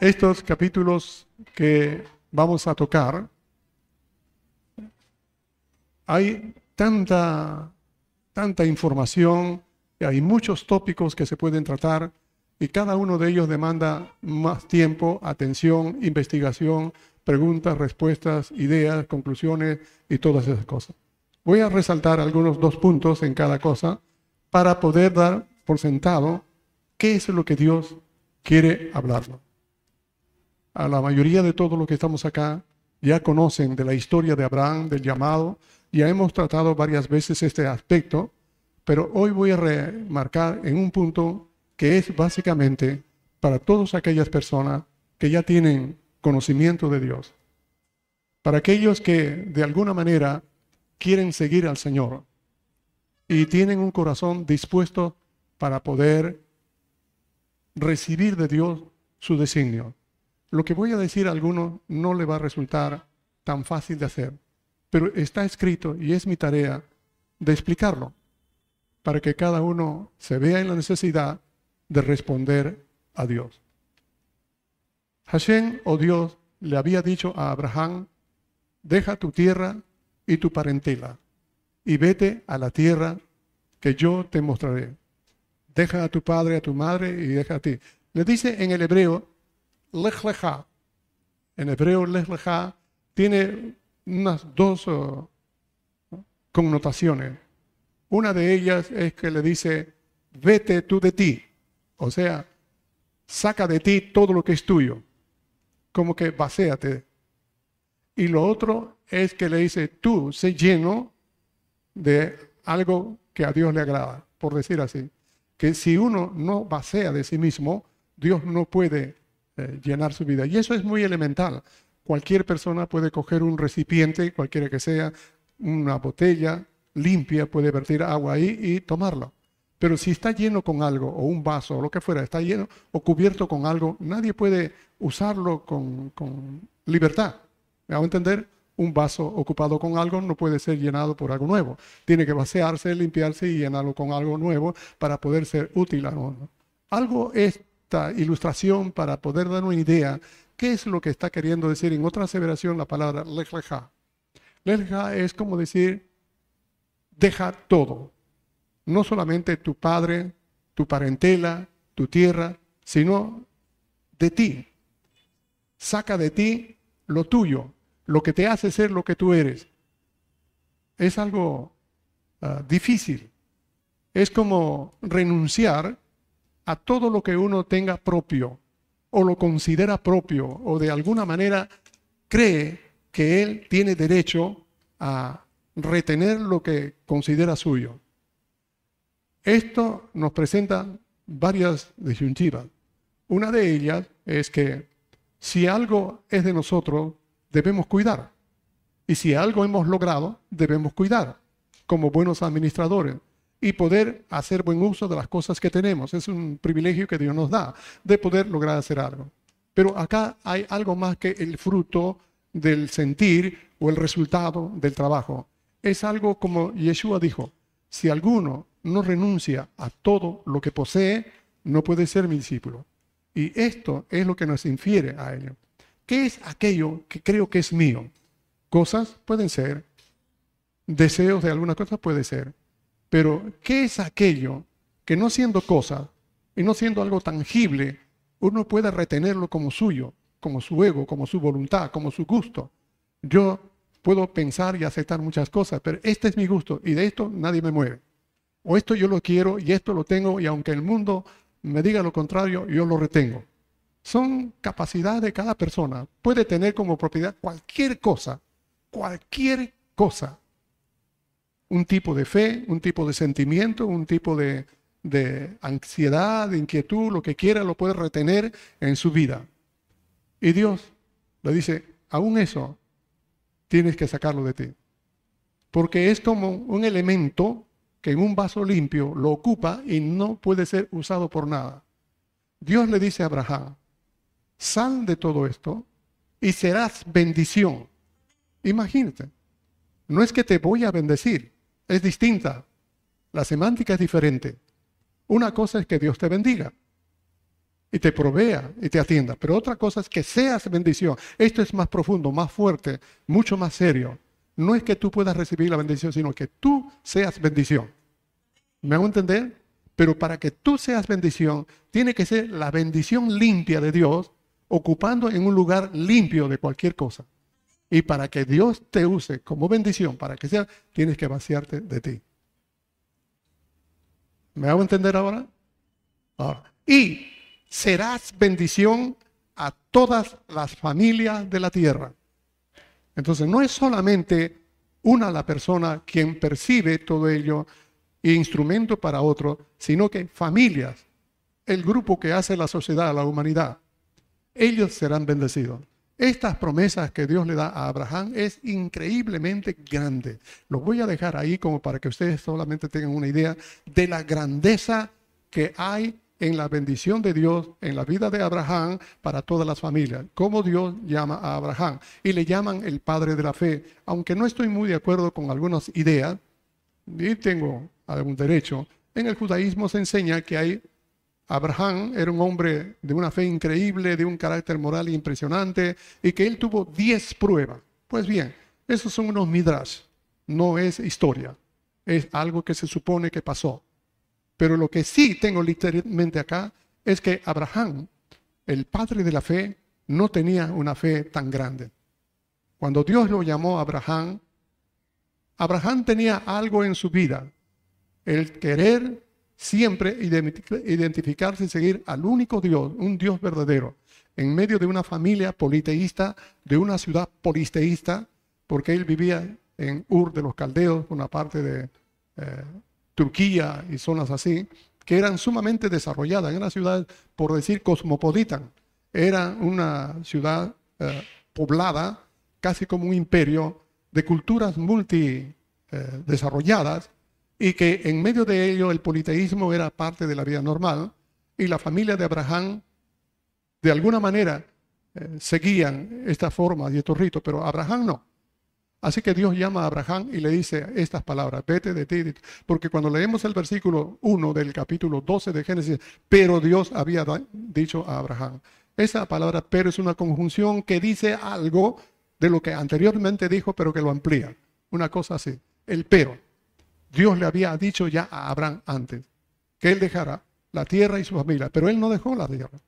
estos capítulos que vamos a tocar, hay tanta, tanta información, hay muchos tópicos que se pueden tratar y cada uno de ellos demanda más tiempo, atención, investigación, preguntas, respuestas, ideas, conclusiones y todas esas cosas. Voy a resaltar algunos dos puntos en cada cosa para poder dar por sentado qué es lo que Dios quiere hablarnos. A la mayoría de todos los que estamos acá ya conocen de la historia de Abraham, del llamado, ya hemos tratado varias veces este aspecto, pero hoy voy a remarcar en un punto que es básicamente para todas aquellas personas que ya tienen conocimiento de Dios, para aquellos que de alguna manera quieren seguir al Señor y tienen un corazón dispuesto para poder recibir de Dios su designio. Lo que voy a decir a algunos no le va a resultar tan fácil de hacer, pero está escrito y es mi tarea de explicarlo para que cada uno se vea en la necesidad de responder a Dios. Hashem o Dios le había dicho a Abraham, deja tu tierra y tu parentela y vete a la tierra que yo te mostraré. Deja a tu padre, a tu madre y deja a ti. Le dice en el hebreo, lech. En hebreo, lech tiene unas dos uh, connotaciones. Una de ellas es que le dice, vete tú de ti. O sea, saca de ti todo lo que es tuyo. Como que vacéate. Y lo otro es que le dice, tú sé lleno de algo que a Dios le agrada, por decir así. Que si uno no vacía de sí mismo, Dios no puede eh, llenar su vida. Y eso es muy elemental. Cualquier persona puede coger un recipiente, cualquiera que sea, una botella limpia, puede vertir agua ahí y tomarla. Pero si está lleno con algo, o un vaso, o lo que fuera, está lleno o cubierto con algo, nadie puede usarlo con, con libertad. ¿Me hago entender? Un vaso ocupado con algo no puede ser llenado por algo nuevo. Tiene que vaciarse, limpiarse y llenarlo con algo nuevo para poder ser útil a uno. Algo esta ilustración para poder dar una idea qué es lo que está queriendo decir en otra aseveración la palabra lejleja. Lejleja es como decir deja todo. No solamente tu padre, tu parentela, tu tierra, sino de ti. Saca de ti lo tuyo, lo que te hace ser lo que tú eres. Es algo ah, difícil. Es como renunciar a todo lo que uno tenga propio o lo considera propio o de alguna manera cree que él tiene derecho a retener lo que considera suyo. Esto nos presenta varias disyuntivas. Una de ellas es que si algo es de nosotros, debemos cuidar. Y si algo hemos logrado, debemos cuidar como buenos administradores y poder hacer buen uso de las cosas que tenemos. Es un privilegio que Dios nos da de poder lograr hacer algo. Pero acá hay algo más que el fruto del sentir o el resultado del trabajo. Es algo como Yeshua dijo, si alguno no renuncia a todo lo que posee, no puede ser mi discípulo. Y esto es lo que nos infiere a ello. ¿Qué es aquello que creo que es mío? Cosas pueden ser, deseos de alguna cosa puede ser, pero ¿qué es aquello que no siendo cosa y no siendo algo tangible, uno puede retenerlo como suyo, como su ego, como su voluntad, como su gusto? Yo puedo pensar y aceptar muchas cosas, pero este es mi gusto y de esto nadie me mueve. O esto yo lo quiero y esto lo tengo y aunque el mundo me diga lo contrario, yo lo retengo. Son capacidades de cada persona. Puede tener como propiedad cualquier cosa, cualquier cosa. Un tipo de fe, un tipo de sentimiento, un tipo de, de ansiedad, de inquietud, lo que quiera, lo puede retener en su vida. Y Dios le dice, aún eso tienes que sacarlo de ti. Porque es como un elemento que en un vaso limpio lo ocupa y no puede ser usado por nada. Dios le dice a Abraham, sal de todo esto y serás bendición. Imagínate, no es que te voy a bendecir, es distinta. La semántica es diferente. Una cosa es que Dios te bendiga. y te provea y te atienda. Pero otra cosa es que seas bendición. Esto es más profundo, más fuerte, mucho más serio. No es que tú puedas recibir la bendición, sino que tú seas bendición. ¿Me hago entender? Pero para que tú seas bendición, tiene que ser la bendición limpia de Dios, ocupando en un lugar limpio de cualquier cosa. Y para que Dios te use como bendición, para que sea, tienes que vaciarte de ti. ¿Me hago entender ahora? ahora? Y serás bendición a todas las familias de la tierra. Entonces no es solamente una la persona quien percibe todo ello e instrumento para otro, sino que familias, el grupo que hace la sociedad, la humanidad, ellos serán bendecidos. Estas promesas que Dios le da a Abraham es increíblemente grande. Los voy a dejar ahí como para que ustedes solamente tengan una idea de la grandeza que hay en la bendición de Dios en la vida de Abraham para todas las familias. Cómo Dios llama a Abraham y le llaman el padre de la fe. Aunque no estoy muy de acuerdo con algunas ideas, y tengo algún derecho, en el judaísmo se enseña que hay Abraham era un hombre de una fe increíble, de un carácter moral impresionante y que él tuvo diez pruebas. Pues bien, esos son unos midrash, no es historia, es algo que se supone que pasó. Pero lo que sí tengo literalmente acá es que Abraham, el padre de la fe, no tenía una fe tan grande. Cuando Dios lo llamó a Abraham, Abraham tenía algo en su vida, el querer siempre identificarse y seguir al único Dios, un Dios verdadero, en medio de una familia politeísta, de una ciudad polisteísta, porque él vivía en Ur de los Caldeos, una parte de eh, Turquía y zonas así, que eran sumamente desarrolladas, eran ciudades, por decir, cosmopolitan. Era una ciudad eh, poblada, casi como un imperio, de culturas multi eh, y que en medio de ello el politeísmo era parte de la vida normal y la familia de Abraham de alguna manera eh, seguían esta forma y estos ritos, pero Abraham no. Así que Dios llama a Abraham y le dice estas palabras, vete de ti, porque cuando leemos el versículo 1 del capítulo 12 de Génesis, pero Dios había dicho a Abraham, esa palabra pero es una conjunción que dice algo de lo que anteriormente dijo, pero que lo amplía. Una cosa así, el pero. Dios le había dicho ya a Abraham antes que él dejara la tierra y su familia, pero él no dejó la tierra.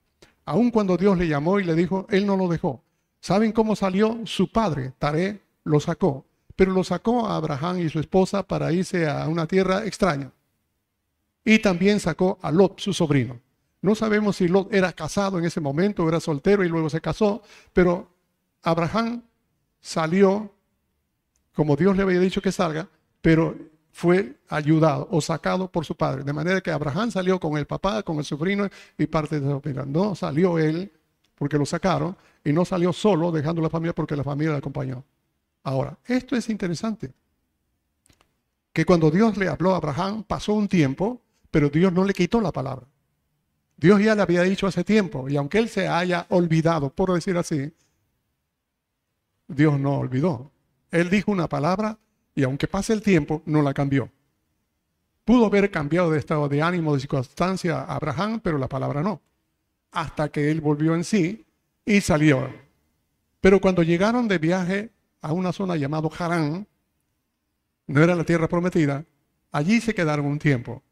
Aun cuando Dios le llamó y le dijo, él no lo dejó. ¿Saben cómo salió su padre, Taré? lo sacó, pero lo sacó a Abraham y su esposa para irse a una tierra extraña. Y también sacó a Lot, su sobrino. No sabemos si Lot era casado en ese momento, era soltero y luego se casó, pero Abraham salió como Dios le había dicho que salga, pero fue ayudado o sacado por su padre. De manera que Abraham salió con el papá, con el sobrino y parte de su familia. No salió él porque lo sacaron y no salió solo dejando la familia porque la familia le acompañó. Ahora, esto es interesante. Que cuando Dios le habló a Abraham, pasó un tiempo, pero Dios no le quitó la palabra. Dios ya le había dicho hace tiempo, y aunque él se haya olvidado, por decir así, Dios no olvidó. Él dijo una palabra y aunque pase el tiempo, no la cambió. Pudo haber cambiado de estado de ánimo, de circunstancia a Abraham, pero la palabra no. Hasta que él volvió en sí y salió. Pero cuando llegaron de viaje a una zona llamada Harán, no era la tierra prometida, allí se quedaron un tiempo.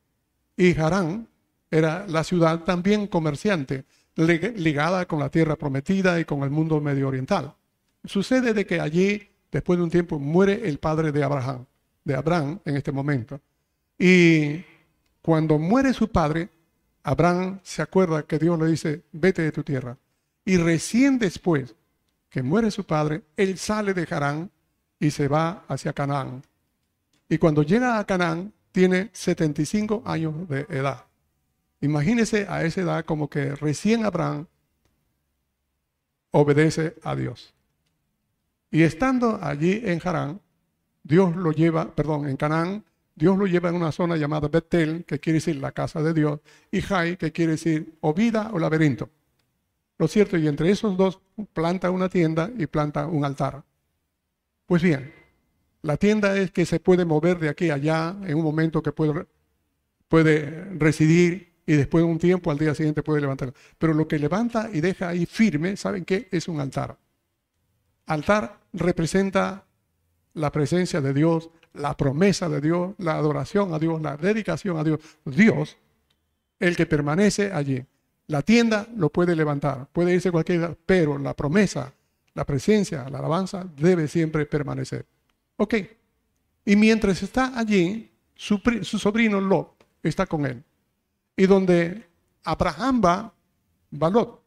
Y Harán era la ciudad también comerciante, ligada con la tierra prometida y con el mundo medio oriental. Sucede de que allí, después de un tiempo, muere el padre de Abraham, de Abraham en este momento. Y cuando muere su padre, Abraham se acuerda que Dios le dice, vete de tu tierra. Y recién después que muere su padre, él sale de Harán y se va hacia Canaán. Y cuando llega a Canaán, tiene 75 años de edad. Imagínese a esa edad como que recién Abraham obedece a Dios. Y estando allí en Harán, Dios lo lleva, perdón, en Canaán, Dios lo lleva en una zona llamada Betel, que quiere decir la casa de Dios, y Jai, que quiere decir o vida o laberinto. Lo cierto, y entre esos dos planta una tienda y planta un altar. Pues bien, la tienda es que se puede mover de aquí a allá en un momento que puede, puede residir y después de un tiempo al día siguiente puede levantar. Pero lo que levanta y deja ahí firme, ¿saben qué? Es un altar. Altar representa la presencia de Dios, la promesa de Dios, la adoración a Dios, la dedicación a Dios. Dios, el que permanece allí. La tienda lo puede levantar, puede irse cualquiera, pero la promesa, la presencia, la alabanza debe siempre permanecer. Ok. Y mientras está allí, su, sobrino Lot está con él. Y donde Abraham va, va Lot.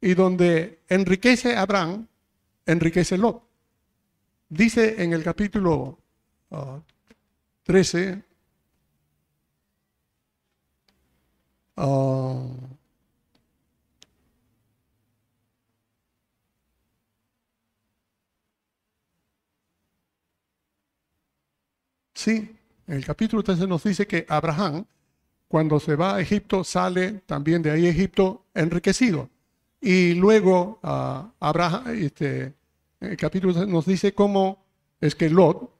Y donde enriquece Abraham, enriquece Lot. Dice en el capítulo 13, uh, uh, sí, en el capítulo 13 nos dice que Abraham, cuando se va a Egipto, sale también de ahí Egipto enriquecido. Y luego uh, Abraham, este, el capítulo nos dice cómo es que Lot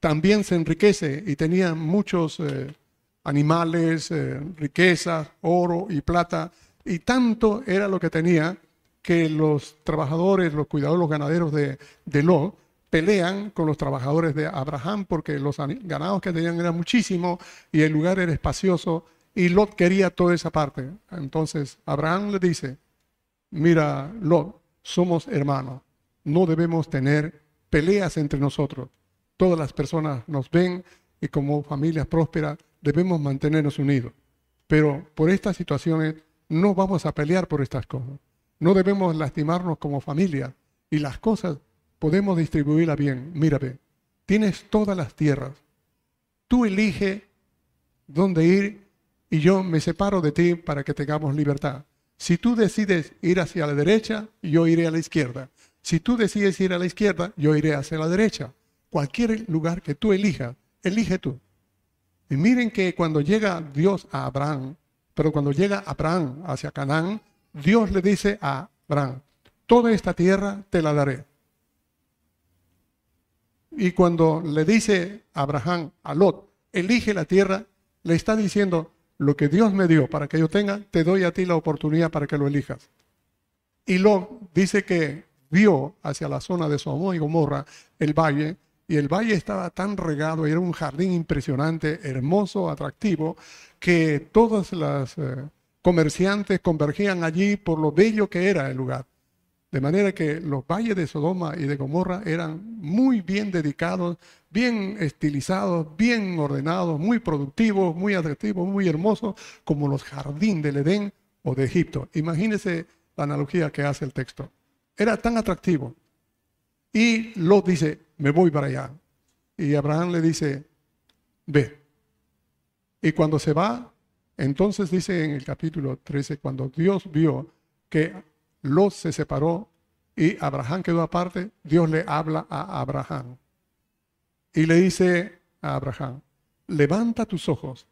también se enriquece y tenía muchos eh, animales, eh, riquezas, oro y plata, y tanto era lo que tenía que los trabajadores, los cuidadores, los ganaderos de, de Lot pelean con los trabajadores de Abraham porque los ganados que tenían eran muchísimos y el lugar era espacioso y Lot quería toda esa parte. Entonces Abraham le dice, mira Lot, somos hermanos, no debemos tener peleas entre nosotros. Todas las personas nos ven y como familias prósperas debemos mantenernos unidos. Pero por estas situaciones no vamos a pelear por estas cosas. No debemos lastimarnos como familia y las cosas podemos distribuirlas bien. Mírame, tienes todas las tierras. Tú elige dónde ir y yo me separo de ti para que tengamos libertad. Si tú decides ir hacia la derecha, yo iré a la izquierda. Si tú decides ir a la izquierda, yo iré hacia la derecha. Cualquier lugar que tú elijas, elige tú. Y miren que cuando llega Dios a Abraham, pero cuando llega Abraham hacia Canaán, Dios le dice a Abraham, toda esta tierra te la daré. Y cuando le dice Abraham a Lot, elige la tierra, le está diciendo, lo que Dios me dio para que yo tenga, te doy a ti la oportunidad para que lo elijas. Y Lot dice que vio hacia la zona de Sodoma y Gomorra el valle, y el valle estaba tan regado, era un jardín impresionante, hermoso, atractivo, que todos los eh, comerciantes convergían allí por lo bello que era el lugar. De manera que los valles de Sodoma y de Gomorra eran muy bien dedicados, bien estilizados, bien ordenados, muy productivos, muy atractivos, muy hermosos, como los jardines del Edén o de Egipto. Imagínense la analogía que hace el texto. Era tan atractivo. Y Lot dice, me voy para allá. Y Abraham le dice, ve. Y cuando se va, entonces dice en el capítulo 13, cuando Dios vio que Lot se separó y Abraham quedó aparte, Dios le habla a Abraham. Y le dice a Abraham, levanta tus ojos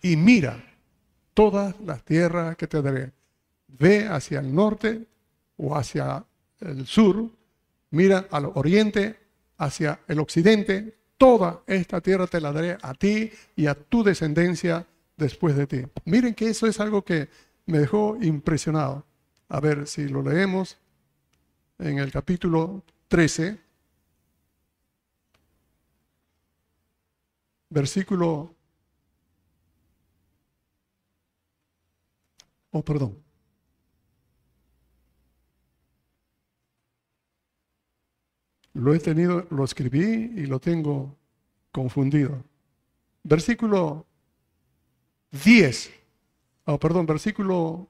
y mira todas las tierras que te daré. Ve hacia el norte o hacia el sur, mira al oriente, hacia el occidente, toda esta tierra te la daré a ti y a tu descendencia después de ti. Miren que eso es algo que me dejó impresionado. A ver si lo leemos en el capítulo 13, versículo... Oh, perdón. Lo he tenido, lo escribí y lo tengo confundido. Versículo 10. Oh, perdón, versículo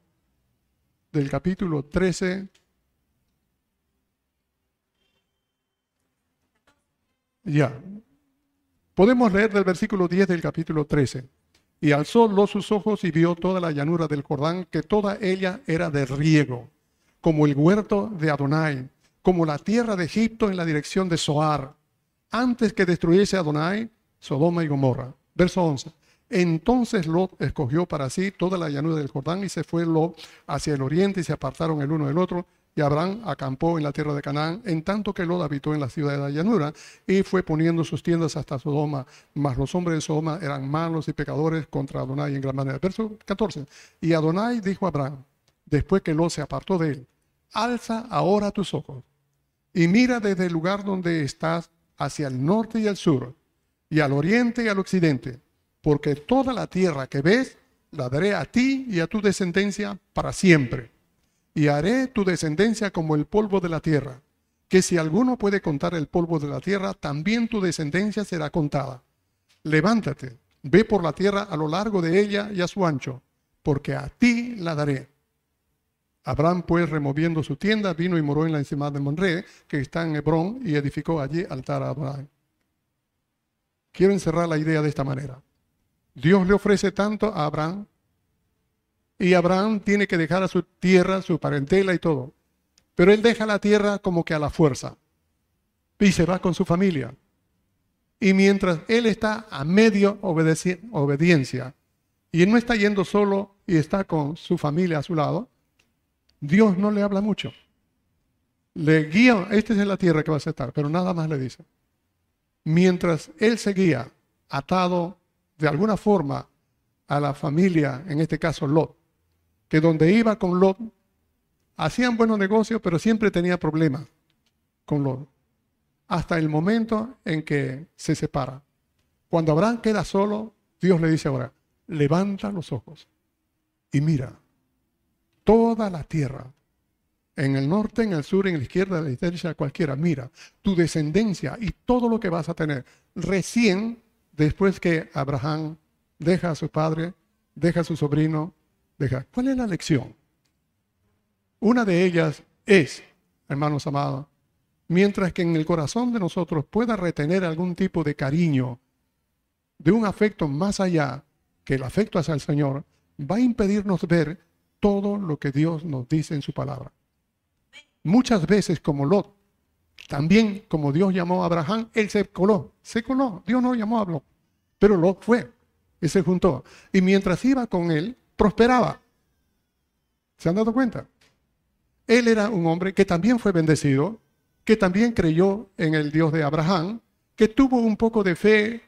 del capítulo 13. Ya. Podemos leer del versículo 10 del capítulo 13. Y alzó los sus ojos y vio toda la llanura del Jordán, que toda ella era de riego, como el huerto de Adonai, como la tierra de Egipto en la dirección de Soar, antes que destruyese Adonai, Sodoma y Gomorra. Verso 11. Entonces Lot escogió para sí toda la llanura del Jordán y se fue Lot hacia el oriente y se apartaron el uno del otro Y Abraham acampó en la tierra de Canaán, en tanto que Lot habitó en la ciudad de la llanura y fue poniendo sus tiendas hasta Sodoma. Mas los hombres de Sodoma eran malos y pecadores contra Adonai en gran manera. Verso 14. Y Adonai dijo a Abraham, después que Lot se apartó de él, alza ahora tus ojos y mira desde el lugar donde estás hacia el norte y el sur, y al oriente y al occidente, porque toda la tierra que ves la daré a ti y a tu descendencia para siempre y haré tu descendencia como el polvo de la tierra, que si alguno puede contar el polvo de la tierra, también tu descendencia será contada. Levántate, ve por la tierra a lo largo de ella y a su ancho, porque a ti la daré. Abraham, pues, removiendo su tienda, vino y moró en la encima de Monre, que está en Hebrón, y edificó allí altar a Abraham. Quiero encerrar la idea de esta manera. Dios le ofrece tanto a Abraham y Abraham tiene que dejar a su tierra, su parentela y todo. Pero él deja la tierra como que a la fuerza. Y se va con su familia. Y mientras él está a medio obediencia, y no está yendo solo y está con su familia a su lado, Dios no le habla mucho. Le guía, esta es la tierra que vas a estar, pero nada más le dice. Mientras él seguía atado de alguna forma a la familia, en este caso Lot, que donde iba con Lot, hacían buenos negocios, pero siempre tenía problemas con Lot. Hasta el momento en que se separa. Cuando Abraham queda solo, Dios le dice ahora, levanta los ojos y mira toda la tierra, en el norte, en el sur, en la izquierda, en la derecha, cualquiera, mira tu descendencia y todo lo que vas a tener. Recién, después que Abraham deja a su padre, deja a su sobrino, ¿Cuál es la lección? Una de ellas es, hermanos amados, mientras que en el corazón de nosotros pueda retener algún tipo de cariño, de un afecto más allá que el afecto hacia el Señor, va a impedirnos ver todo lo que Dios nos dice en su palabra. Muchas veces como Lot, también como Dios llamó a Abraham, él se coló, se coló, Dios no llamó a Lot, pero Lot fue y se juntó. Y mientras iba con él, prosperaba. ¿Se han dado cuenta? Él era un hombre que también fue bendecido, que también creyó en el Dios de Abraham, que tuvo un poco de fe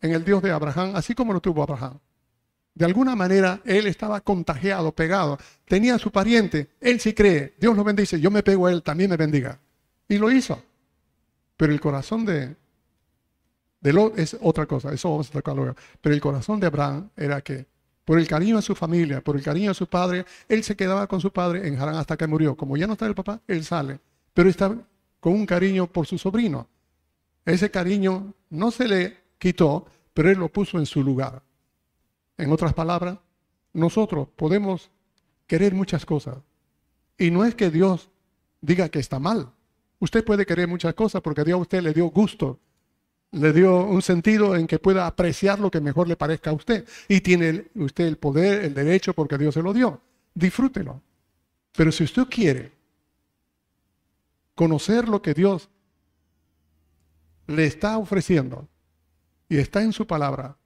en el Dios de Abraham, así como lo tuvo Abraham. De alguna manera él estaba contagiado, pegado, tenía a su pariente, él sí cree, Dios lo bendice, yo me pego a él, también me bendiga. Y lo hizo. Pero el corazón de, de Lot es otra cosa, eso vamos a tocar luego. Pero el corazón de Abraham era que por el cariño a su familia, por el cariño a su padre, él se quedaba con su padre en Harán hasta que murió. Como ya no está el papá, él sale, pero está con un cariño por su sobrino. Ese cariño no se le quitó, pero él lo puso en su lugar. En otras palabras, nosotros podemos querer muchas cosas. Y no es que Dios diga que está mal. Usted puede querer muchas cosas porque Dios a usted le dio gusto le dio un sentido en que pueda apreciar lo que mejor le parezca a usted. Y tiene usted el poder, el derecho, porque Dios se lo dio. Disfrútelo. Pero si usted quiere conocer lo que Dios le está ofreciendo y está en su palabra,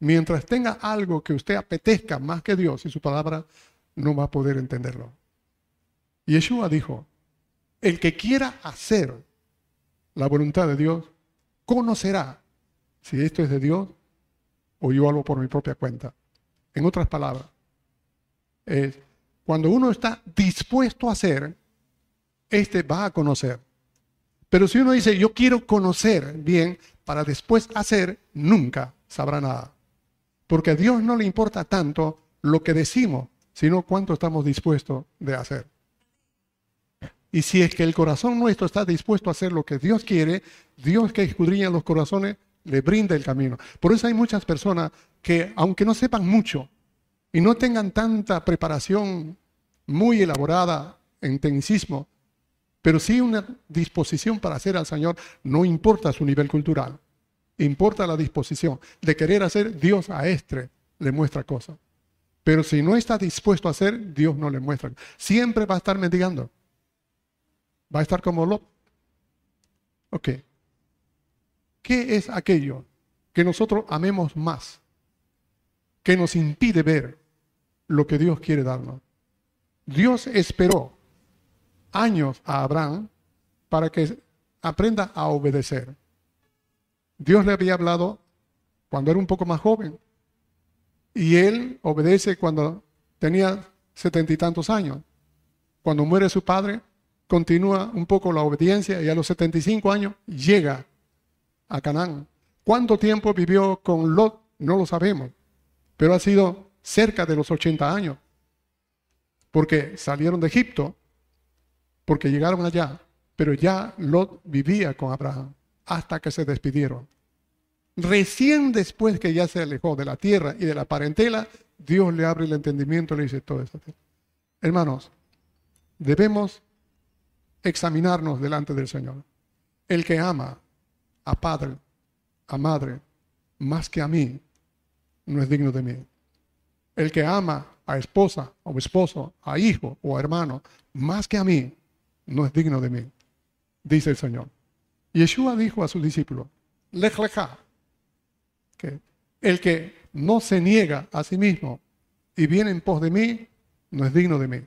mientras tenga algo que usted apetezca más que Dios y su palabra, no va a poder entenderlo. Yeshua dijo, el que quiera hacer la voluntad de Dios, conocerá si esto es de Dios o yo hago por mi propia cuenta. En otras palabras, cuando uno está dispuesto a hacer, este va a conocer. Pero si uno dice, yo quiero conocer bien para después hacer, nunca sabrá nada. Porque a Dios no le importa tanto lo que decimos, sino cuánto estamos dispuestos de hacer. Y si es que el corazón nuestro está dispuesto a hacer lo que Dios quiere, Dios que escudriña los corazones le brinda el camino. Por eso hay muchas personas que, aunque no sepan mucho y no tengan tanta preparación muy elaborada en tecnicismo, pero sí una disposición para hacer al Señor, no importa su nivel cultural, importa la disposición de querer hacer, Dios a este le muestra cosas. Pero si no está dispuesto a hacer, Dios no le muestra. Siempre va a estar mendigando. Va a estar como Lot. Ok. ¿Qué es aquello que nosotros amemos más? Que nos impide ver lo que Dios quiere darnos. Dios esperó años a Abraham para que aprenda a obedecer. Dios le había hablado cuando era un poco más joven y él obedece cuando tenía setenta y tantos años. Cuando muere su padre, continúa un poco la obediencia y a los 75 años llega a Canaán. ¿Cuánto tiempo vivió con Lot? No lo sabemos, pero ha sido cerca de los 80 años, porque salieron de Egipto, porque llegaron allá, pero ya Lot vivía con Abraham hasta que se despidieron. Recién después que ya se alejó de la tierra y de la parentela, Dios le abre el entendimiento y le dice todo esto. Hermanos, debemos examinarnos delante del Señor. El que ama a padre, a madre, más que a mí, no es digno de mí. El que ama a esposa o esposo, a hijo o a hermano, más que a mí, no es digno de mí, dice el Señor. Yeshua dijo a sus discípulos, lej que el que no se niega a sí mismo y viene en pos de mí, no es digno de mí.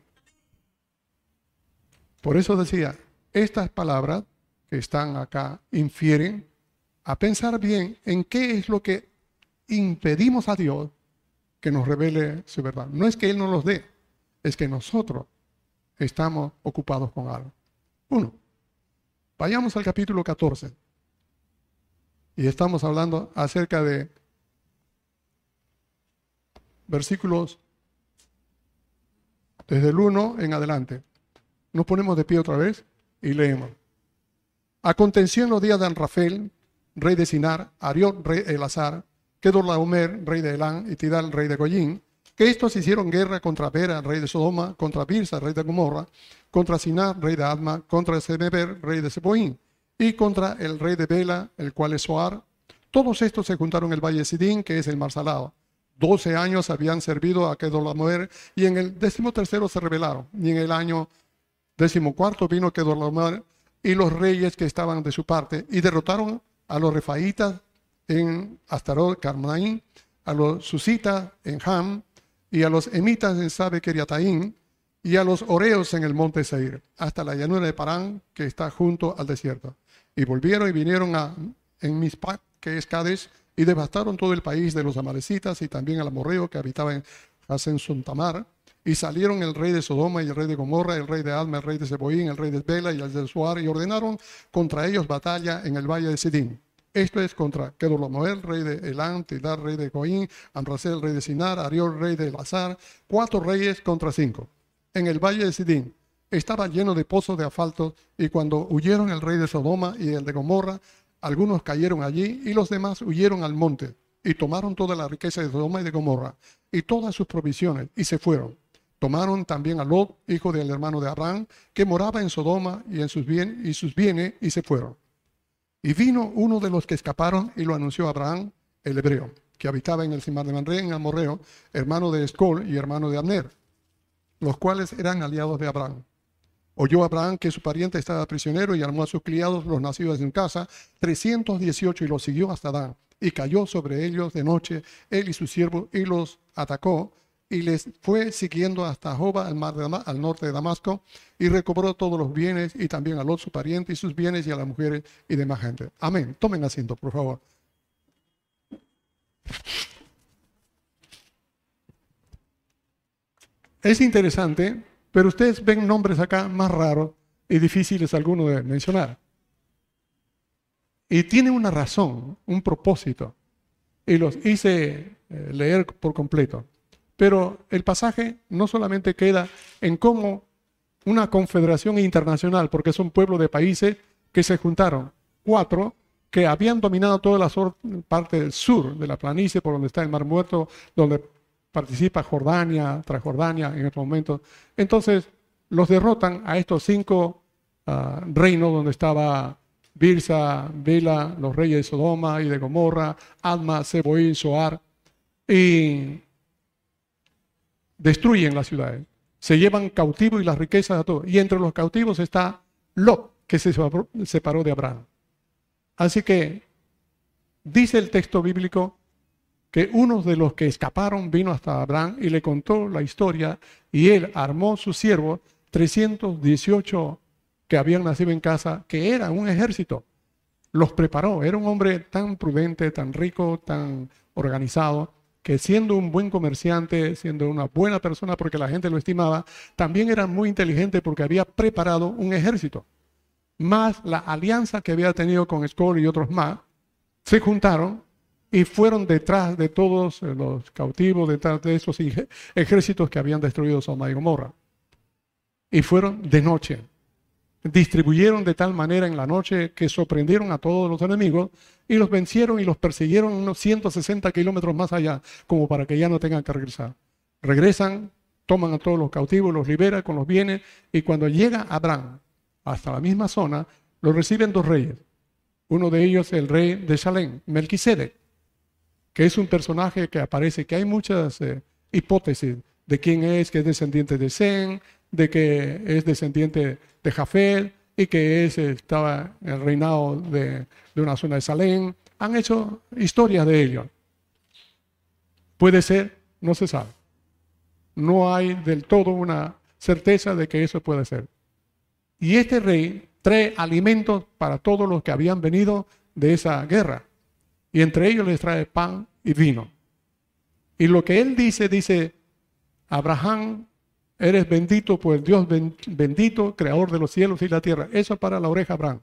Por eso decía, estas palabras que están acá infieren a pensar bien en qué es lo que impedimos a Dios que nos revele su verdad. No es que Él nos los dé, es que nosotros estamos ocupados con algo. Uno, vayamos al capítulo 14. Y estamos hablando acerca de versículos desde el 1 en adelante. Nos ponemos de pie otra vez y leemos. Aconteció en los días de Anrafel, rey de Sinar, Arión, rey de Elazar, Kedorlaomer, rey de Elán, y Tidal, rey de Goyín, que estos hicieron guerra contra Bera, rey de Sodoma, contra Birsa, rey de Gomorra, contra Sinar, rey de Adma, contra Semeber, rey de Seboín, y contra el rey de Bela, el cual es Soar. Todos estos se juntaron en el valle de Sidín, que es el mar salado. Doce años habían servido a Kedorlaomer, y en el décimo tercero se rebelaron, y en el año Décimo cuarto vino Kedorlaomer y los reyes que estaban de su parte y derrotaron a los refaítas en Astarot, Carnaín, a los susitas en Ham y a los emitas en Sabe Keriataín y a los oreos en el monte Seir, hasta la llanura de Parán que está junto al desierto. Y volvieron y vinieron a, en Mispac, que es Cádiz, y devastaron todo el país de los amalecitas y también al amorreo que habitaba en Hasen Suntamar y salieron el rey de Sodoma y el rey de Gomorra, el rey de Alma, el rey de Seboín, el rey de Bela y el de Suar, y ordenaron contra ellos batalla en el valle de Sidín. Esto es contra Kedorlaomer, rey de Elán, Tidar, rey de Coín, Amrasel, rey de Sinar, Ariol, rey de Lazar, cuatro reyes contra cinco. En el valle de Sidín estaba lleno de pozos de asfalto, y cuando huyeron el rey de Sodoma y el de Gomorra, algunos cayeron allí y los demás huyeron al monte y tomaron toda la riqueza de Sodoma y de Gomorra y todas sus provisiones y se fueron. Tomaron también a Lot, hijo del hermano de Abraham, que moraba en Sodoma y en sus, bien, y sus bienes, y se fueron. Y vino uno de los que escaparon y lo anunció a Abraham, el hebreo, que habitaba en el Simar de Manré, en Amorreo, hermano de Escol y hermano de Abner, los cuales eran aliados de Abraham. Oyó Abraham que su pariente estaba prisionero y armó a sus criados, los nacidos en casa, 318, y los siguió hasta Dan. Y cayó sobre ellos de noche, él y su siervo, y los atacó, y les fue siguiendo hasta Joba, al, al norte de Damasco, y recobró todos los bienes, y también a Lot, su pariente, y sus bienes, y a las mujeres y demás gente. Amén. Tomen asiento, por favor. Es interesante, pero ustedes ven nombres acá más raros y difíciles algunos de mencionar. Y tiene una razón, un propósito. Y los hice eh, leer por completo. Pero el pasaje no solamente queda en cómo una confederación internacional, porque es un pueblo de países que se juntaron, cuatro que habían dominado toda la parte del sur de la planicie, por donde está el Mar Muerto, donde participa Jordania, Transjordania en estos momentos. Entonces, los derrotan a estos cinco ah, reinos donde estaba Birsa, Bela, los reyes de Sodoma y de Gomorra, Adma, Seboín, Soar. Y destruyen las ciudades, se llevan cautivos y las riquezas a todos. Y entre los cautivos está Lot, que se separó de Abraham. Así que dice el texto bíblico que uno de los que escaparon vino hasta Abraham y le contó la historia y él armó su siervo 318 que habían nacido en casa, que era un ejército. Los preparó. Era un hombre tan prudente, tan rico, tan organizado, que siendo un buen comerciante, siendo una buena persona porque la gente lo estimaba, también era muy inteligente porque había preparado un ejército. Más la alianza que había tenido con Skoll y otros más, se juntaron y fueron detrás de todos los cautivos, detrás de esos ejércitos que habían destruido Sodoma y Gomorra. Y fueron de noche. Distribuyeron de tal manera en la noche que sorprendieron a todos los enemigos y los vencieron y los persiguieron unos 160 kilómetros más allá, como para que ya no tengan que regresar. Regresan, toman a todos los cautivos, los liberan con los bienes y cuando llega Abraham hasta la misma zona, lo reciben dos reyes. Uno de ellos, el rey de Salem, Melquisedec, que es un personaje que aparece, que hay muchas eh, hipótesis de quién es, que es descendiente de Zen, de que es descendiente de Jafet y que es, estaba en el reinado de, de una zona de Salem. Han hecho historias de ello. Puede ser, no se sabe. No hay del todo una certeza de que eso puede ser. Y este rey trae alimentos para todos los que habían venido de esa guerra. Y entre ellos les trae pan y vino. Y lo que él dice, dice, Abraham, eres bendito por el Dios bendito, creador de los cielos y la tierra. Eso para la oreja Abraham.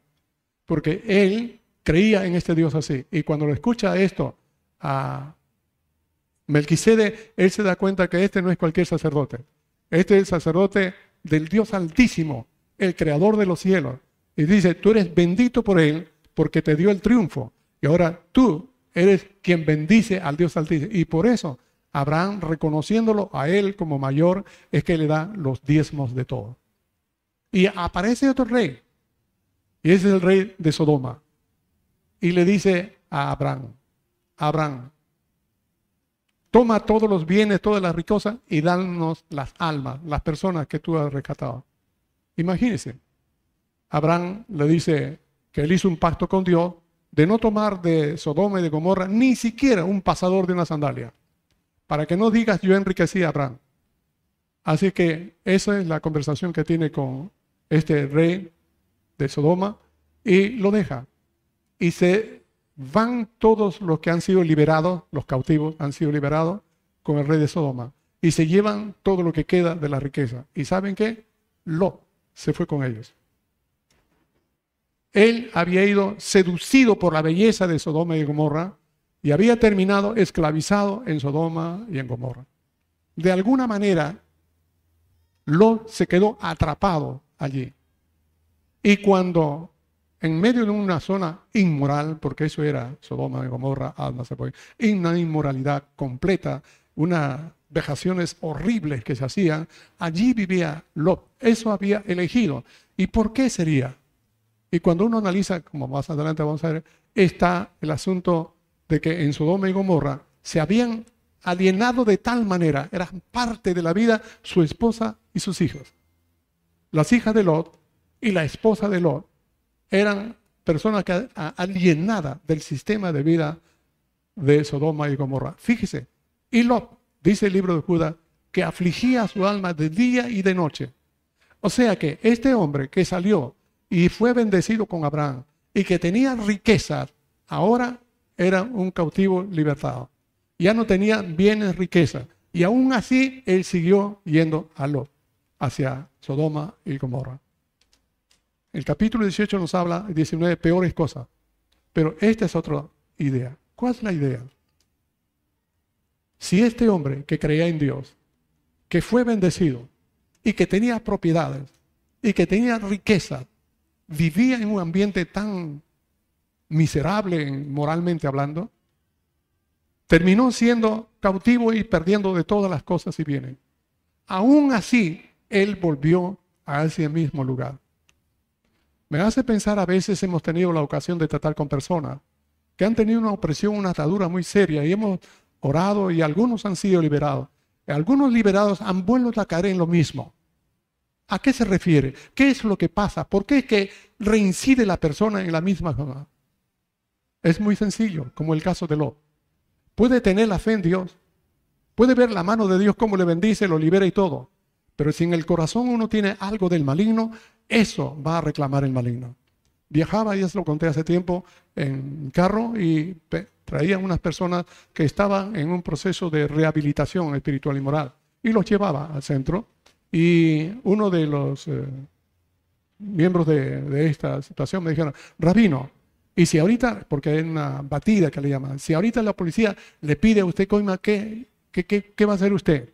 Porque él creía en este Dios así. Y cuando lo escucha esto a Melquisede, él se da cuenta que este no es cualquier sacerdote. Este es el sacerdote del Dios Altísimo, el creador de los cielos. Y dice, tú eres bendito por él porque te dio el triunfo. Y ahora tú eres quien bendice al Dios Altísimo. Y por eso Abraham, reconociéndolo a él como mayor, es que le da los diezmos de todo. Y aparece otro rey. Y ese es el rey de Sodoma. Y le dice a Abraham, Abraham, toma todos los bienes, todas las riquezas y danos las almas, las personas que tú has rescatado. Imagínense, Abraham le dice que él hizo un pacto con Dios de no tomar de Sodoma y de Gomorra ni siquiera un pasador de una sandalia, para que no digas yo enriquecí a Abraham. Así que esa es la conversación que tiene con este rey de Sodoma y lo deja. Y se van todos los que han sido liberados, los cautivos han sido liberados con el rey de Sodoma. Y se llevan todo lo que queda de la riqueza. ¿Y saben qué? Lo se fue con ellos. Él había ido seducido por la belleza de Sodoma y Gomorra y había terminado esclavizado en Sodoma y en Gomorra. De alguna manera, Lot se quedó atrapado allí. Y cuando en medio de una zona inmoral, porque eso era Sodoma y Gomorra, una inmoralidad completa, una vejaciones horribles que se hacían, allí vivía Lot. Eso había elegido. ¿Y por qué sería? Y cuando uno analiza, como más adelante vamos a ver, está el asunto de que en Sodoma y Gomorra se habían alienado de tal manera, eran parte de la vida su esposa y sus hijos. Las hijas de Lot y la esposa de Lot eran personas que alienadas del sistema de vida de Sodoma y Gomorra. Fíjese, y Lot dice el libro de Judá, que afligía su alma de día y de noche. O sea que este hombre que salió y fue bendecido con Abraham y que tenía riquezas, ahora era un cautivo libertado. Ya no tenía bienes, riqueza. Y aún así él siguió yendo a Lot, hacia Sodoma y Gomorra. El capítulo 18 nos habla, 19, peores cosas. Pero esta es otra idea. ¿Cuál es la idea? Si este hombre que creía en Dios, que fue bendecido y que tenía propiedades y que tenía riqueza, vivía en un ambiente tan miserable moralmente hablando, terminó siendo cautivo y perdiendo de todas las cosas y bienes. Aún así, él volvió a ese mismo lugar. Me hace pensar a veces hemos tenido la ocasión de tratar con personas que han tenido una opresión, una atadura muy seria y hemos orado y algunos han sido liberados. Algunos liberados han vuelto a caer en lo mismo. ¿A qué se refiere? ¿Qué es lo que pasa? ¿Por qué es que reincide la persona en la misma zona? Es muy sencillo, como el caso de Lot. Puede tener la fe en Dios, puede ver la mano de Dios cómo le bendice, lo libera y todo. Pero si en el corazón uno tiene algo del maligno, eso va a reclamar el maligno. Viajaba, ya se lo conté hace tiempo, en carro y traían unas personas que estaban en un proceso de rehabilitación espiritual y moral y los llevaba al centro. Y uno de los eh, miembros de, esta situación me dijeron, Rabino, y si ahorita, porque hay una batida que le llaman, si ahorita la policía le pide a usted coima, ¿qué, qué, qué, qué va a hacer usted?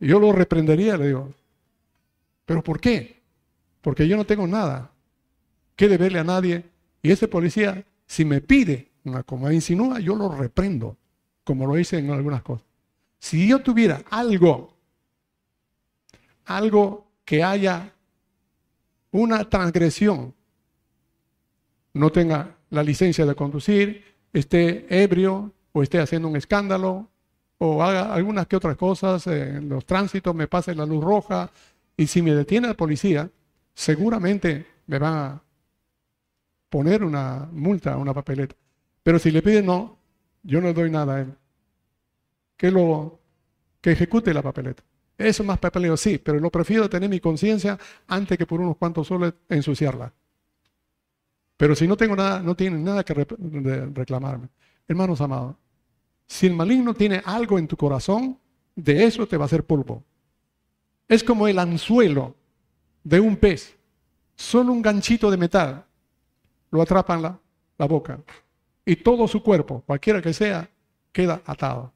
Yo lo reprendería, le digo, ¿pero por qué? Porque yo no tengo nada que deberle a nadie. Y ese policía, si me pide, como insinúa, yo lo reprendo, como lo hice en algunas cosas. Si yo tuviera algo, algo que haya una transgresión, no tenga la licencia de conducir, esté ebrio o esté haciendo un escándalo o haga algunas que otras cosas en los tránsitos, me pase la luz roja y si me detiene el policía, seguramente me van a poner una multa, una papeleta. Pero si le piden no, yo no doy nada a él. Que lo que ejecute la papeleta. Eso es más papeleo, sí, pero lo prefiero tener mi conciencia antes que por unos cuantos soles ensuciarla. Pero si no tengo nada, no tienen nada que reclamarme. Hermanos amados, si el maligno tiene algo en tu corazón, de eso te va a hacer polvo. Es como el anzuelo de un pez. Solo un ganchito de metal lo atrapa en la, la boca. Y todo su cuerpo, cualquiera que sea, queda atado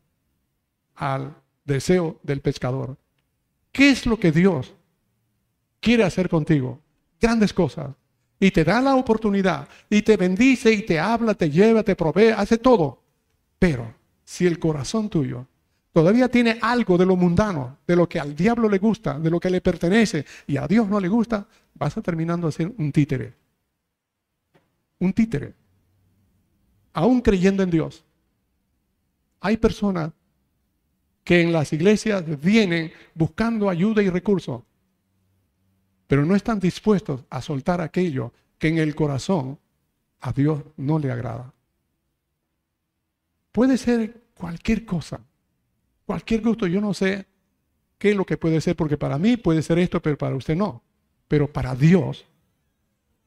al deseo del pescador. ¿Qué es lo que Dios quiere hacer contigo? Grandes cosas. Y te da la oportunidad. Y te bendice y te habla, te lleva, te provee, hace todo. Pero si el corazón tuyo todavía tiene algo de lo mundano, de lo que al diablo le gusta, de lo que le pertenece y a Dios no le gusta, vas a terminando a ser un títere. Un títere. Aún creyendo en Dios. Hay personas que en las iglesias vienen buscando ayuda y recursos, pero no están dispuestos a soltar aquello que en el corazón a Dios no le agrada. Puede ser cualquier cosa cualquier gusto. Yo no sé qué es lo que puede ser, porque para mí puede ser esto, pero para usted no. Pero para Dios,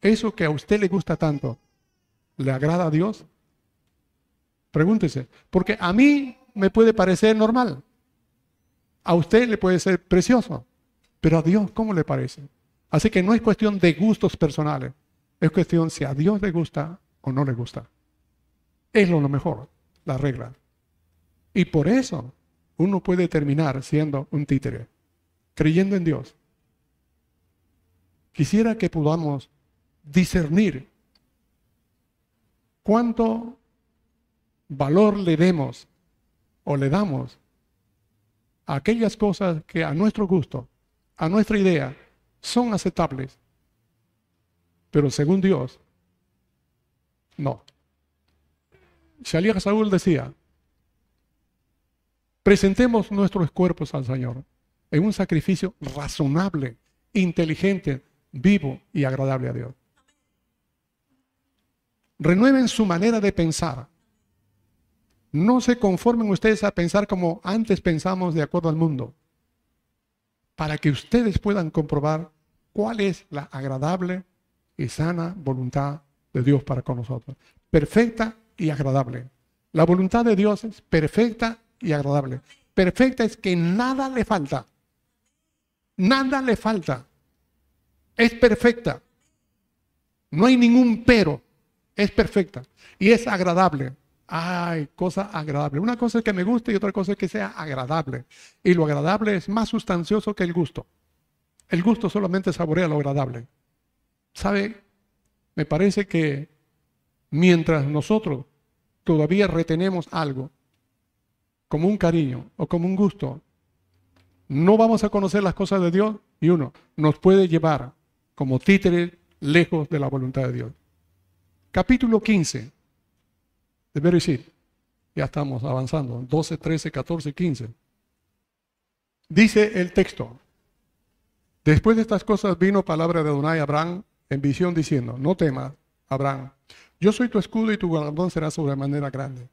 eso que a usted le gusta tanto, ¿le agrada a Dios? Pregúntese, porque a mí me puede parecer normal, a usted le puede ser precioso, pero a Dios, ¿cómo le parece? Así que no es cuestión de gustos personales, es cuestión si a Dios le gusta o no le gusta. Es lo mejor, la regla. Y por eso uno puede terminar siendo un títere, creyendo en Dios. Quisiera que podamos discernir cuánto valor le demos o le damos a aquellas cosas que a nuestro gusto, a nuestra idea, son aceptables. Pero según Dios, no. Shalías Saúl decía, Presentemos nuestros cuerpos al Señor en un sacrificio razonable, inteligente, vivo y agradable a Dios. Renueven su manera de pensar. No se conformen ustedes a pensar como antes pensamos de acuerdo al mundo, para que ustedes puedan comprobar cuál es la agradable y sana voluntad de Dios para con nosotros. Perfecta y agradable. La voluntad de Dios es perfecta y agradable. Perfecta es que nada le falta. Nada le falta. Es perfecta. No hay ningún pero. Es perfecta. Y es agradable. Ay, cosa agradable. Una cosa es que me guste y otra cosa es que sea agradable. Y lo agradable es más sustancioso que el gusto. El gusto solamente saborea lo agradable. ¿Sabe? Me parece que mientras nosotros todavía retenemos algo, como un cariño o como un gusto, no vamos a conocer las cosas de Dios y uno nos puede llevar como títeres lejos de la voluntad de Dios. Capítulo 15 de. Ya estamos avanzando. 12, 13, 14, 15. Dice el texto. Después de estas cosas vino palabra de Adonai a Abraham en visión diciendo, no temas, Abraham, yo soy tu escudo y tu galardón será sobre manera grande.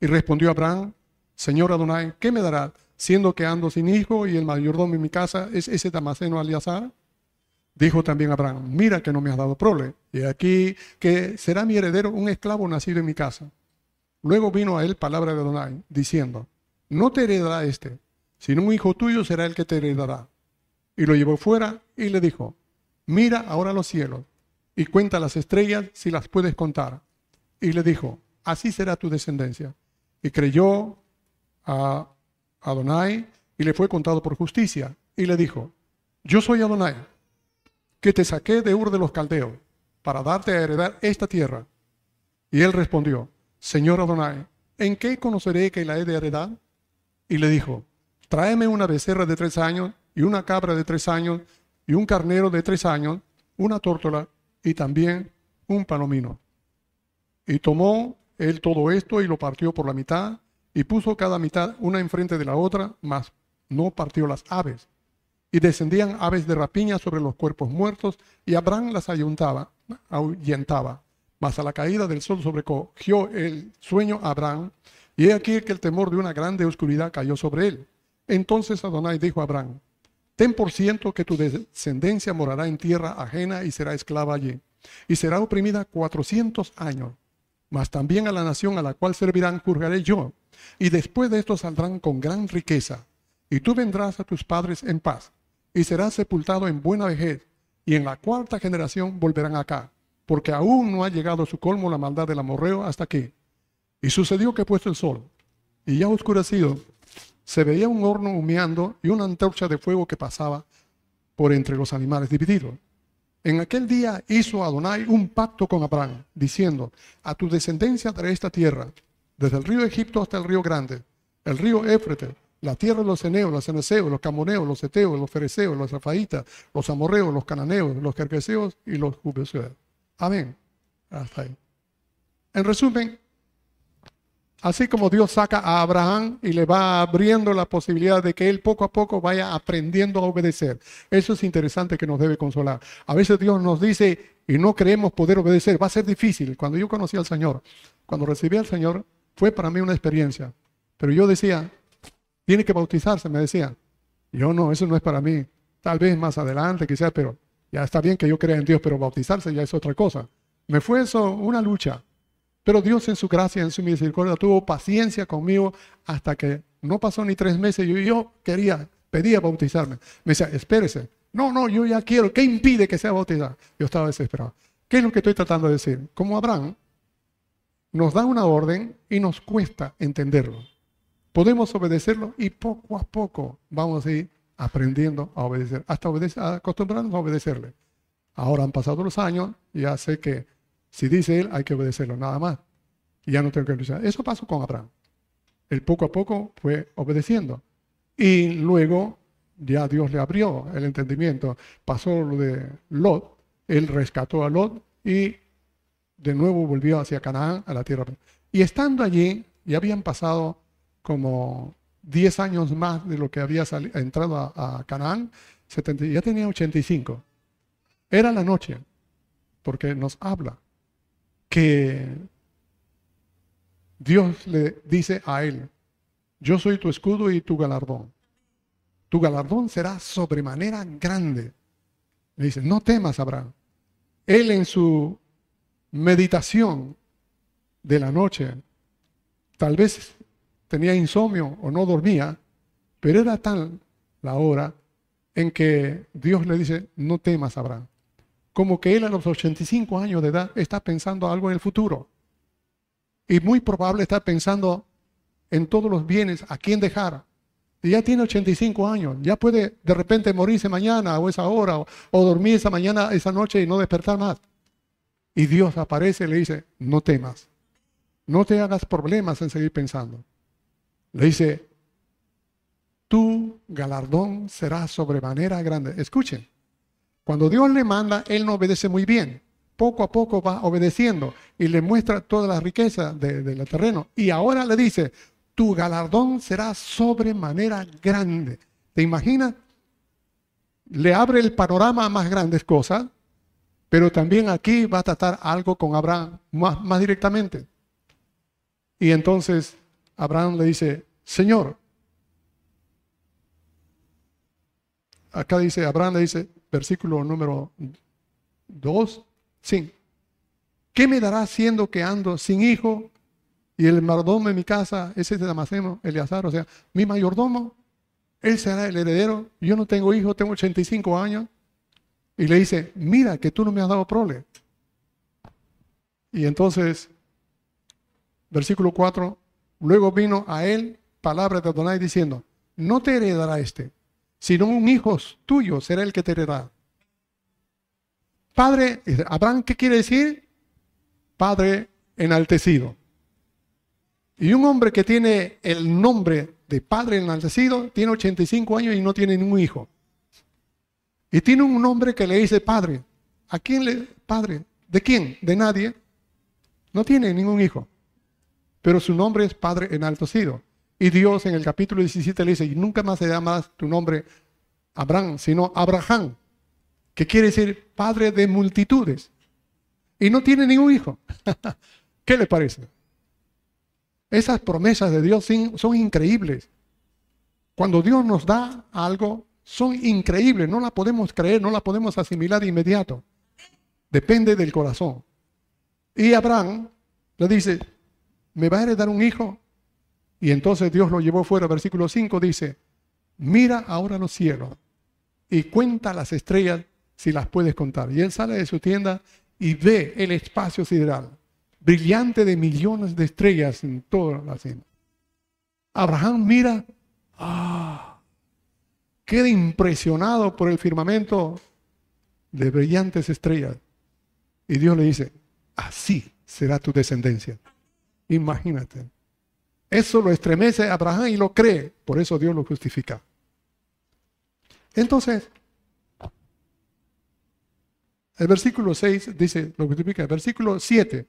Y respondió Abraham, Señor Adonai, ¿qué me dará siendo que ando sin hijo y el mayordomo en mi casa es ese Damaseno Aliazar? Dijo también Abraham, mira que no me has dado prole, y aquí que será mi heredero un esclavo nacido en mi casa. Luego vino a él palabra de Adonai, diciendo, no te heredará este, sino un hijo tuyo será el que te heredará. Y lo llevó fuera y le dijo, mira ahora los cielos y cuenta las estrellas si las puedes contar. Y le dijo, así será tu descendencia. Y creyó a Adonai y le fue contado por justicia. Y le dijo, yo soy Adonai que te saqué de Ur de los Caldeos para darte a heredar esta tierra. Y él respondió, Señor Adonai, ¿en qué conoceré que la he de heredar? Y le dijo, tráeme una becerra de tres años y una cabra de tres años y un carnero de tres años, una tórtola y también un palomino. Y tomó él todo esto y lo partió por la mitad y puso cada mitad una enfrente de la otra, mas no partió las aves y descendían aves de rapiña sobre los cuerpos muertos, y Abraham las ahuyentaba. Mas a la caída del sol sobrecogió el sueño Abraham, y he aquí que el temor de una grande oscuridad cayó sobre él. Entonces Adonai dijo a Abraham, ten por ciento que tu descendencia morará en tierra ajena y será esclava allí, y será oprimida cuatrocientos años. Mas también a la nación a la cual servirán juzgaré yo, y después de esto saldrán con gran riqueza, y tú vendrás a tus padres en paz y será sepultado en buena vejez, y en la cuarta generación volverán acá, porque aún no ha llegado a su colmo la maldad del amorreo hasta aquí. Y sucedió que puesto el sol, y ya oscurecido, se veía un horno humeando y una antorcha de fuego que pasaba por entre los animales divididos. En aquel día hizo Adonai un pacto con Abraham, diciendo, a tu descendencia daré esta tierra, desde el río Egipto hasta el río Grande, el río Éfrete, la tierra de los eneos, los eneseos, los camoneos, los eteos, los fereceos, los rafaitas, los amorreos, los cananeos, los kerkeseos y los jubeseos. Amén. Hasta ahí. En resumen, así como Dios saca a Abraham y le va abriendo la posibilidad de que él poco a poco vaya aprendiendo a obedecer. Eso es interesante que nos debe consolar. A veces Dios nos dice y no creemos poder obedecer. Va a ser difícil. Cuando yo conocí al Señor, cuando recibí al Señor, fue para mí una experiencia. Pero yo decía, tiene que bautizarse, me decía. Yo no, eso no es para mí. Tal vez más adelante, quizás, pero ya está bien que yo crea en Dios, pero bautizarse ya es otra cosa. Me fue eso una lucha. Pero Dios en su gracia, en su misericordia, tuvo paciencia conmigo hasta que no pasó ni tres meses. Yo, yo quería, pedía bautizarme. Me decía, espérese. No, no, yo ya quiero. ¿Qué impide que sea bautizado? Yo estaba desesperado. ¿Qué es lo que estoy tratando de decir? Como Abraham, nos da una orden y nos cuesta entenderlo podemos obedecerlo y poco a poco vamos a ir aprendiendo a obedecer, hasta obedecer, acostumbrarnos a obedecerle. Ahora han pasado los años, ya sé que si dice él, hay que obedecerlo, nada más. Y ya no tengo que luchar. Eso pasó con Abraham. Él poco a poco fue obedeciendo. Y luego ya Dios le abrió el entendimiento. Pasó lo de Lot, él rescató a Lot y de nuevo volvió hacia Canaán, a la tierra. Y estando allí, ya habían pasado como 10 años más de lo que había entrado a, Canaán, ya tenía 85. Era la noche, porque nos habla que Dios le dice a él, yo soy tu escudo y tu galardón. Tu galardón será sobremanera grande. Le dice, no temas, Abraham. Él en su meditación de la noche, tal vez tenía insomnio o no dormía, pero era tal la hora en que Dios le dice, no temas, Abraham. Como que él a los 85 años de edad está pensando algo en el futuro. Y muy probable está pensando en todos los bienes, a quién dejar. Y ya tiene 85 años, ya puede de repente morirse mañana o esa hora, o, dormir esa mañana, esa noche y no despertar más. Y Dios aparece y le dice, no temas, no te hagas problemas en seguir pensando. Le dice, tu galardón será sobremanera grande. Escuchen, cuando Dios le manda, Él no obedece muy bien. Poco a poco va obedeciendo y le muestra toda la riqueza del terreno. Y ahora le dice, tu galardón será sobremanera grande. ¿Te imaginas? Le abre el panorama a más grandes cosas, pero también aquí va a tratar algo con Abraham más, más directamente. Y entonces Abraham le dice, Señor, acá dice, Abraham le dice, versículo número 2, sí. ¿Qué me dará siendo que ando sin hijo y el mayordomo en mi casa ese es de Damaseno, Eleazar? O sea, mi mayordomo, él será el heredero. Yo no tengo hijo, tengo 85 años. Y le dice, mira que tú no me has dado prole. Y entonces, versículo 4, luego vino a él palabra de Adonai diciendo, no te heredará este, sino un hijo tuyo será el que te heredará. Padre, Abraham, ¿qué quiere decir? Padre enaltecido. Y un hombre que tiene el nombre de padre enaltecido tiene 85 años y no tiene ningún hijo. Y tiene un nombre que le dice padre. ¿A quién le padre? ¿De quién? De nadie. No tiene ningún hijo. Pero su nombre es padre enaltecido. Y Dios en el capítulo 17 le dice, y nunca más se llama tu nombre Abraham, sino Abraham, que quiere decir padre de multitudes. Y no tiene ningún hijo. ¿Qué le parece? Esas promesas de Dios son increíbles. Cuando Dios nos da algo, son increíbles. No la podemos creer, no la podemos asimilar de inmediato. Depende del corazón. Y Abraham le dice, ¿me va a heredar un hijo? Y entonces Dios lo llevó fuera. Versículo 5 dice, mira ahora los cielos y cuenta las estrellas si las puedes contar. Y él sale de su tienda y ve el espacio sideral, brillante de millones de estrellas en toda la cima. Abraham mira, ah, queda impresionado por el firmamento de brillantes estrellas. Y Dios le dice, así será tu descendencia. Imagínate. Eso lo estremece a Abraham y lo cree. Por eso Dios lo justifica. Entonces, el versículo 6 dice, lo justifica, el versículo 7,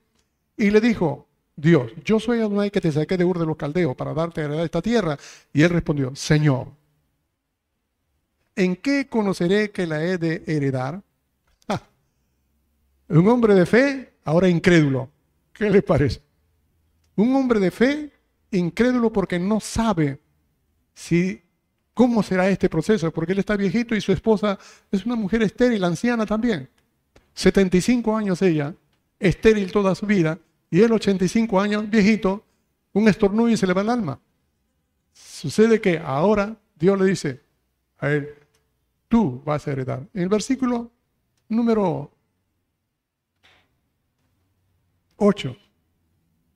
y le dijo, Dios, yo soy Adonai que te saqué de Ur de los Caldeos para darte a heredar esta tierra. Y él respondió, Señor, ¿en qué conoceré que la he de heredar? Ah, un hombre de fe, ahora incrédulo. ¿Qué le parece? Un hombre de fe incrédulo porque no sabe si cómo será este proceso, porque él está viejito y su esposa es una mujer estéril, anciana también. 75 años ella, estéril toda su vida, y él 85 años, viejito, un estornudo y se le va el alma. Sucede que ahora Dios le dice a él, tú vas a heredar. En el versículo número 8,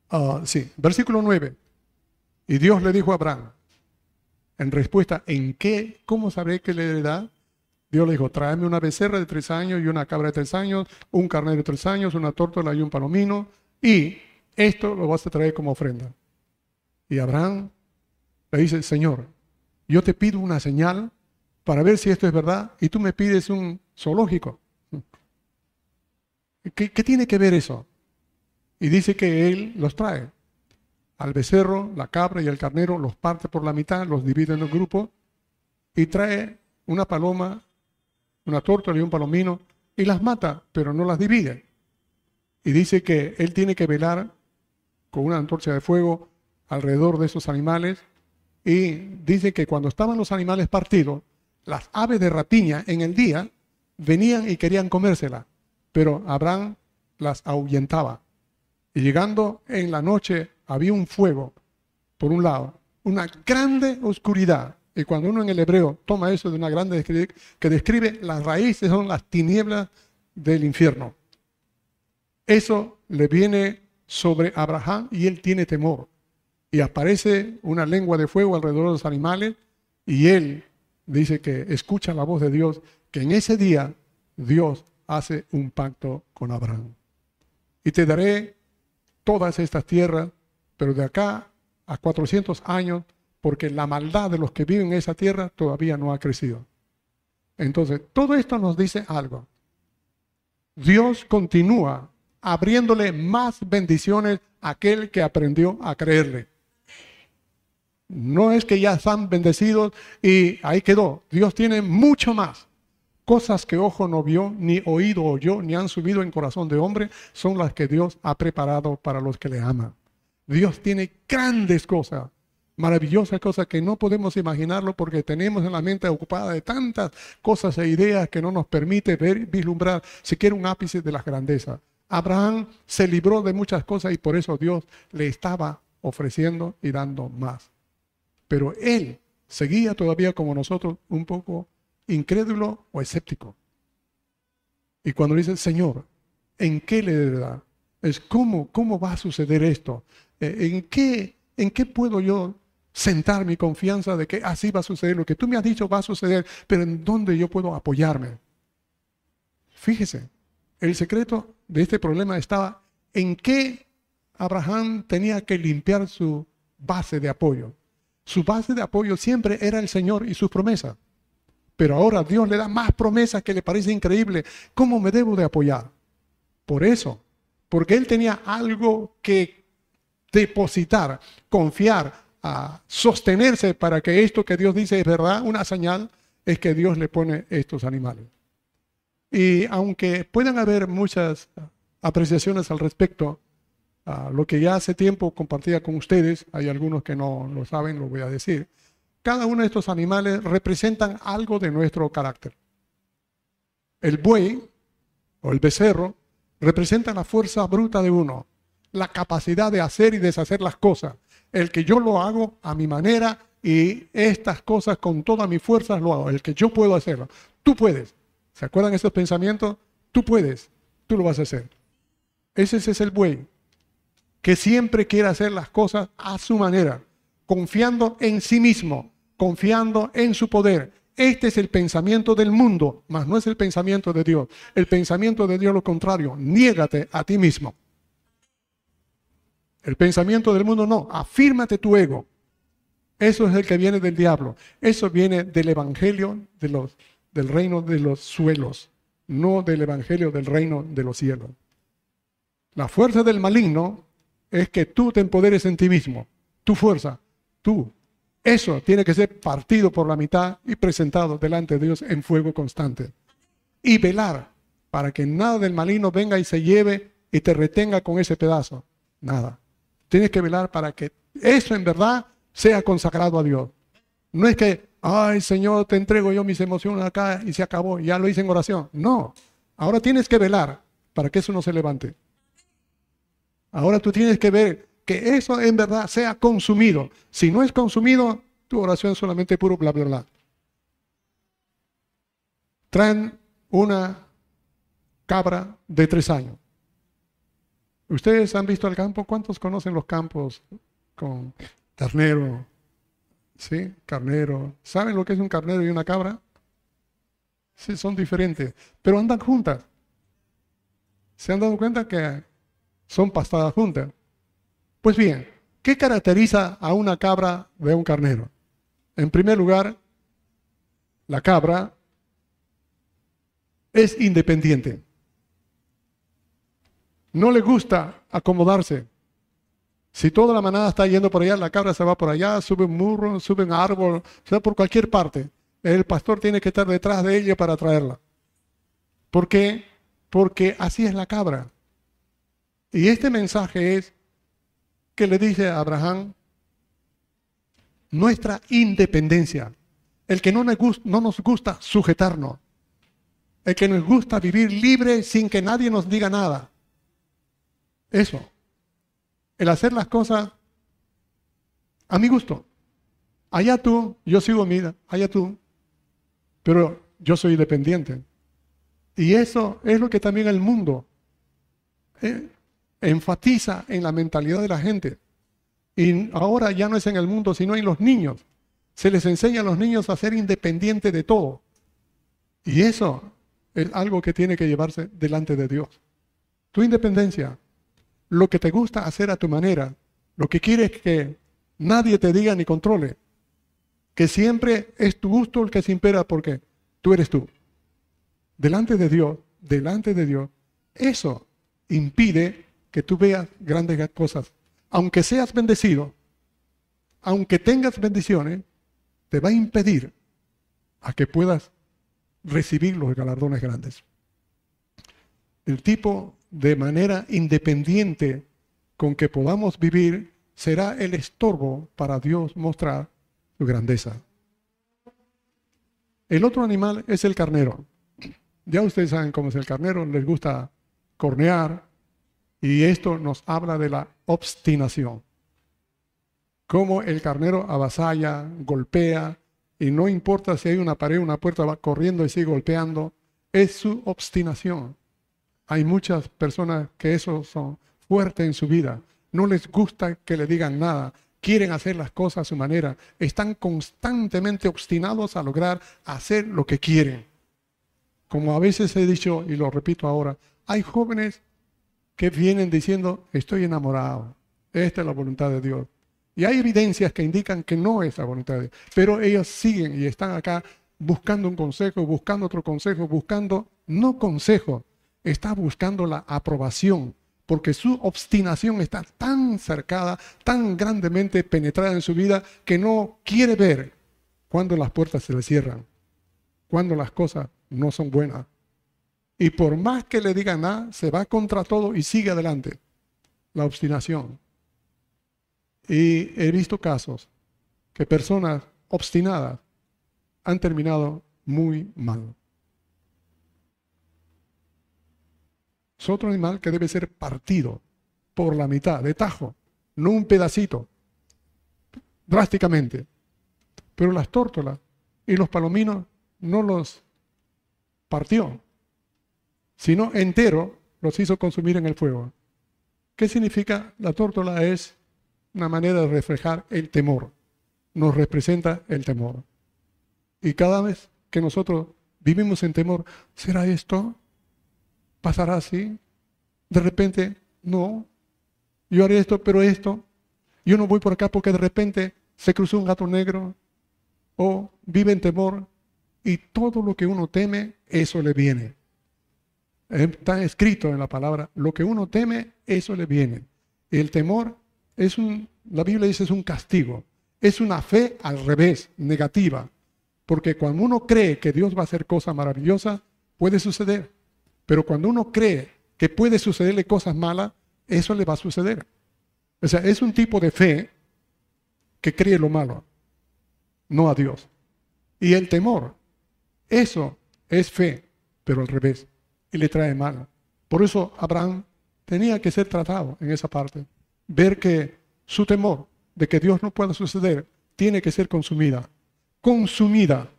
ah, sí, versículo 9. Y Dios le dijo a Abraham, en respuesta, ¿en qué? ¿Cómo sabré que le heredad? Dios le dijo, tráeme una becerra de tres años y una cabra de tres años, un carnero de tres años, una tórtola y un palomino, y esto lo vas a traer como ofrenda. Y Abraham le dice, Señor, yo te pido una señal para ver si esto es verdad y tú me pides un zoológico. ¿Qué, qué tiene que ver eso? Y dice que él los trae al becerro, la cabra y el carnero, los parte por la mitad, los divide en los grupos y trae una paloma, una tórtola y un palomino y las mata, pero no las divide. Y dice que él tiene que velar con una antorcha de fuego alrededor de esos animales y dice que cuando estaban los animales partidos, las aves de rapiña en el día venían y querían comérsela, pero Abraham las ahuyentaba. Y llegando en la noche había un fuego, por un lado, una grande oscuridad. Y cuando uno en el hebreo toma eso de una grande que describe las raíces son las tinieblas del infierno. Eso le viene sobre Abraham y él tiene temor. Y aparece una lengua de fuego alrededor de los animales y él dice que escucha la voz de Dios, que en ese día Dios hace un pacto con Abraham. Y te daré todas estas tierras pero de acá a 400 años, porque la maldad de los que viven en esa tierra todavía no ha crecido. Entonces, todo esto nos dice algo. Dios continúa abriéndole más bendiciones a aquel que aprendió a creerle. No es que ya están bendecidos y ahí quedó. Dios tiene mucho más. Cosas que ojo no vio, ni oído oyó, ni han subido en corazón de hombre, son las que Dios ha preparado para los que le aman. Dios tiene grandes cosas. maravillosas cosas que no podemos imaginarlo porque tenemos en la mente ocupada de tantas cosas e ideas que no nos permite ver, vislumbrar siquiera un ápice de las grandezas. Abraham se libró de muchas cosas y por eso Dios le estaba ofreciendo y dando más. Pero él seguía todavía como nosotros un poco incrédulo o escéptico. Y cuando dice, Señor, ¿en qué le da? Es cómo, cómo va a suceder esto. Eh, ¿En qué, ¿En qué puedo yo sentar mi confianza de que así va a suceder? Lo que tú me has dicho va a suceder, pero ¿en dónde yo puedo apoyarme? Fíjese, el secreto de este problema estaba en qué Abraham tenía que limpiar su base de apoyo. Su base de apoyo siempre era el Señor y sus promesas. Pero ahora Dios le da más promesas que le parece increíble. ¿Cómo me debo de apoyar? Por eso, porque él tenía algo que depositar, confiar, sostenerse para que esto que Dios dice es verdad, una señal es que Dios le pone estos animales. Y aunque puedan haber muchas apreciaciones al respecto, a lo que ya hace tiempo compartía con ustedes, hay algunos que no lo saben, lo voy a decir, cada uno de estos animales representan algo de nuestro carácter. El buey o el becerro representa la fuerza bruta de uno, la capacidad de hacer y deshacer las cosas, el que yo lo hago a mi manera y estas cosas con todas mis fuerzas lo hago, el que yo puedo hacerlo. Tú puedes. ¿Se acuerdan esos pensamientos? Tú puedes, tú lo vas a hacer. Ese es el buey, que siempre quiere hacer las cosas a su manera, confiando en sí mismo, confiando en su poder. Este es el pensamiento del mundo, mas no es el pensamiento de Dios. El pensamiento de Dios lo contrario, niégate a ti mismo. El pensamiento del mundo no, afírmate tu ego. Eso es el que viene del diablo. Eso viene del evangelio del reino de los suelos, no del evangelio del reino de los cielos. La fuerza del maligno es que tú te empoderes en ti mismo. Tu fuerza, tú. Eso tiene que ser partido por la mitad y presentado delante de Dios en fuego constante. Y velar para que nada del maligno venga y se lleve y te retenga con ese pedazo. Nada. Tienes que velar para que eso en verdad sea consagrado a Dios. No es que, ay Señor, te entrego yo mis emociones acá y se acabó, ya lo hice en oración. No, ahora tienes que velar para que eso no se levante. Ahora tú tienes que ver que eso en verdad sea consumido. Si no es consumido, tu oración es solamente puro bla, bla, bla. Traen una cabra de tres años. ¿Ustedes han visto el campo? ¿Cuántos conocen los campos con carnero? ¿Sí? Carnero. ¿Saben lo que es un carnero y una cabra? Sí, son diferentes, pero andan juntas. ¿Se han dado cuenta que son pastadas juntas? Pues bien, ¿qué caracteriza a una cabra de un carnero? En primer lugar, la cabra es independiente no le gusta acomodarse. Si toda la manada está yendo por allá, la cabra se va por allá, sube un murro, sube un árbol, se va por cualquier parte. El pastor tiene que estar detrás de ella para traerla. ¿Por qué? Porque así es la cabra. Y este mensaje es que le dice a Abraham, nuestra independencia, el que no nos, gusta, no nos gusta sujetarnos, el que nos gusta vivir libre sin que nadie nos diga nada. Eso. El hacer las cosas a mi gusto. Allá tú, yo sigo mira, allá tú. Pero yo soy independiente. Y eso es lo que también el mundo eh, enfatiza en la mentalidad de la gente. Y ahora ya no es en el mundo, sino en los niños. Se les enseña a los niños a ser independientes de todo. Y eso es algo que tiene que llevarse delante de Dios. Tu independencia, lo que te gusta hacer a tu manera, lo que quieres que nadie te diga ni controle, que siempre es tu gusto el que se impera porque tú eres tú. Delante de Dios, delante de Dios, eso impide que tú veas grandes cosas. Aunque seas bendecido, aunque tengas bendiciones, te va a impedir a que puedas recibir los galardones grandes. El tipo de manera independiente con que podamos vivir será el estorbo para Dios mostrar su grandeza. El otro animal es el carnero. Ya ustedes saben cómo es el carnero, les gusta cornear y esto nos habla de la obstinación. Cómo el carnero avasalla, golpea y no importa si hay una pared, una puerta, va corriendo y sigue golpeando, es su obstinación. Hay muchas personas que eso son fuertes en su vida. No les gusta que le digan nada. Quieren hacer las cosas a su manera. Están constantemente obstinados a lograr hacer lo que quieren. Como a veces he dicho y lo repito ahora, hay jóvenes que vienen diciendo, estoy enamorado. Esta es la voluntad de Dios. Y hay evidencias que indican que no es la voluntad de Dios. Pero ellos siguen y están acá buscando un consejo, buscando otro consejo, buscando no consejo, está buscando la aprobación, porque su obstinación está tan cercada, tan grandemente penetrada en su vida, que no quiere ver cuando las puertas se le cierran, cuando las cosas no son buenas. Y por más que le digan nada, se va contra todo y sigue adelante. La obstinación. Y he visto casos que personas obstinadas han terminado muy mal. Es otro animal que debe ser partido por la mitad, de tajo, no un pedacito, drásticamente. Pero las tórtolas y los palominos no los partió, sino entero los hizo consumir en el fuego. ¿Qué significa? La tórtola es una manera de reflejar el temor. Nos representa el temor. Y cada vez que nosotros vivimos en temor, ¿será esto? ¿Pasará así? De repente, no. Yo haré esto, pero esto. Yo no voy por acá porque de repente se cruzó un gato negro. O vive en temor. Y todo lo que uno teme, eso le viene. Está escrito en la palabra, lo que uno teme, eso le viene. El temor es un, la Biblia dice, es un castigo. Es una fe al revés, negativa. Porque cuando uno cree que Dios va a hacer cosas maravillosas, puede suceder. Pero cuando uno cree que puede sucederle cosas malas, eso le va a suceder. O sea, es un tipo de fe que cree lo malo, no a Dios. Y el temor, eso es fe, pero al revés, y le trae mal. Por eso Abraham tenía que ser tratado en esa parte. Ver que su temor de que Dios no pueda suceder tiene que ser consumida consumida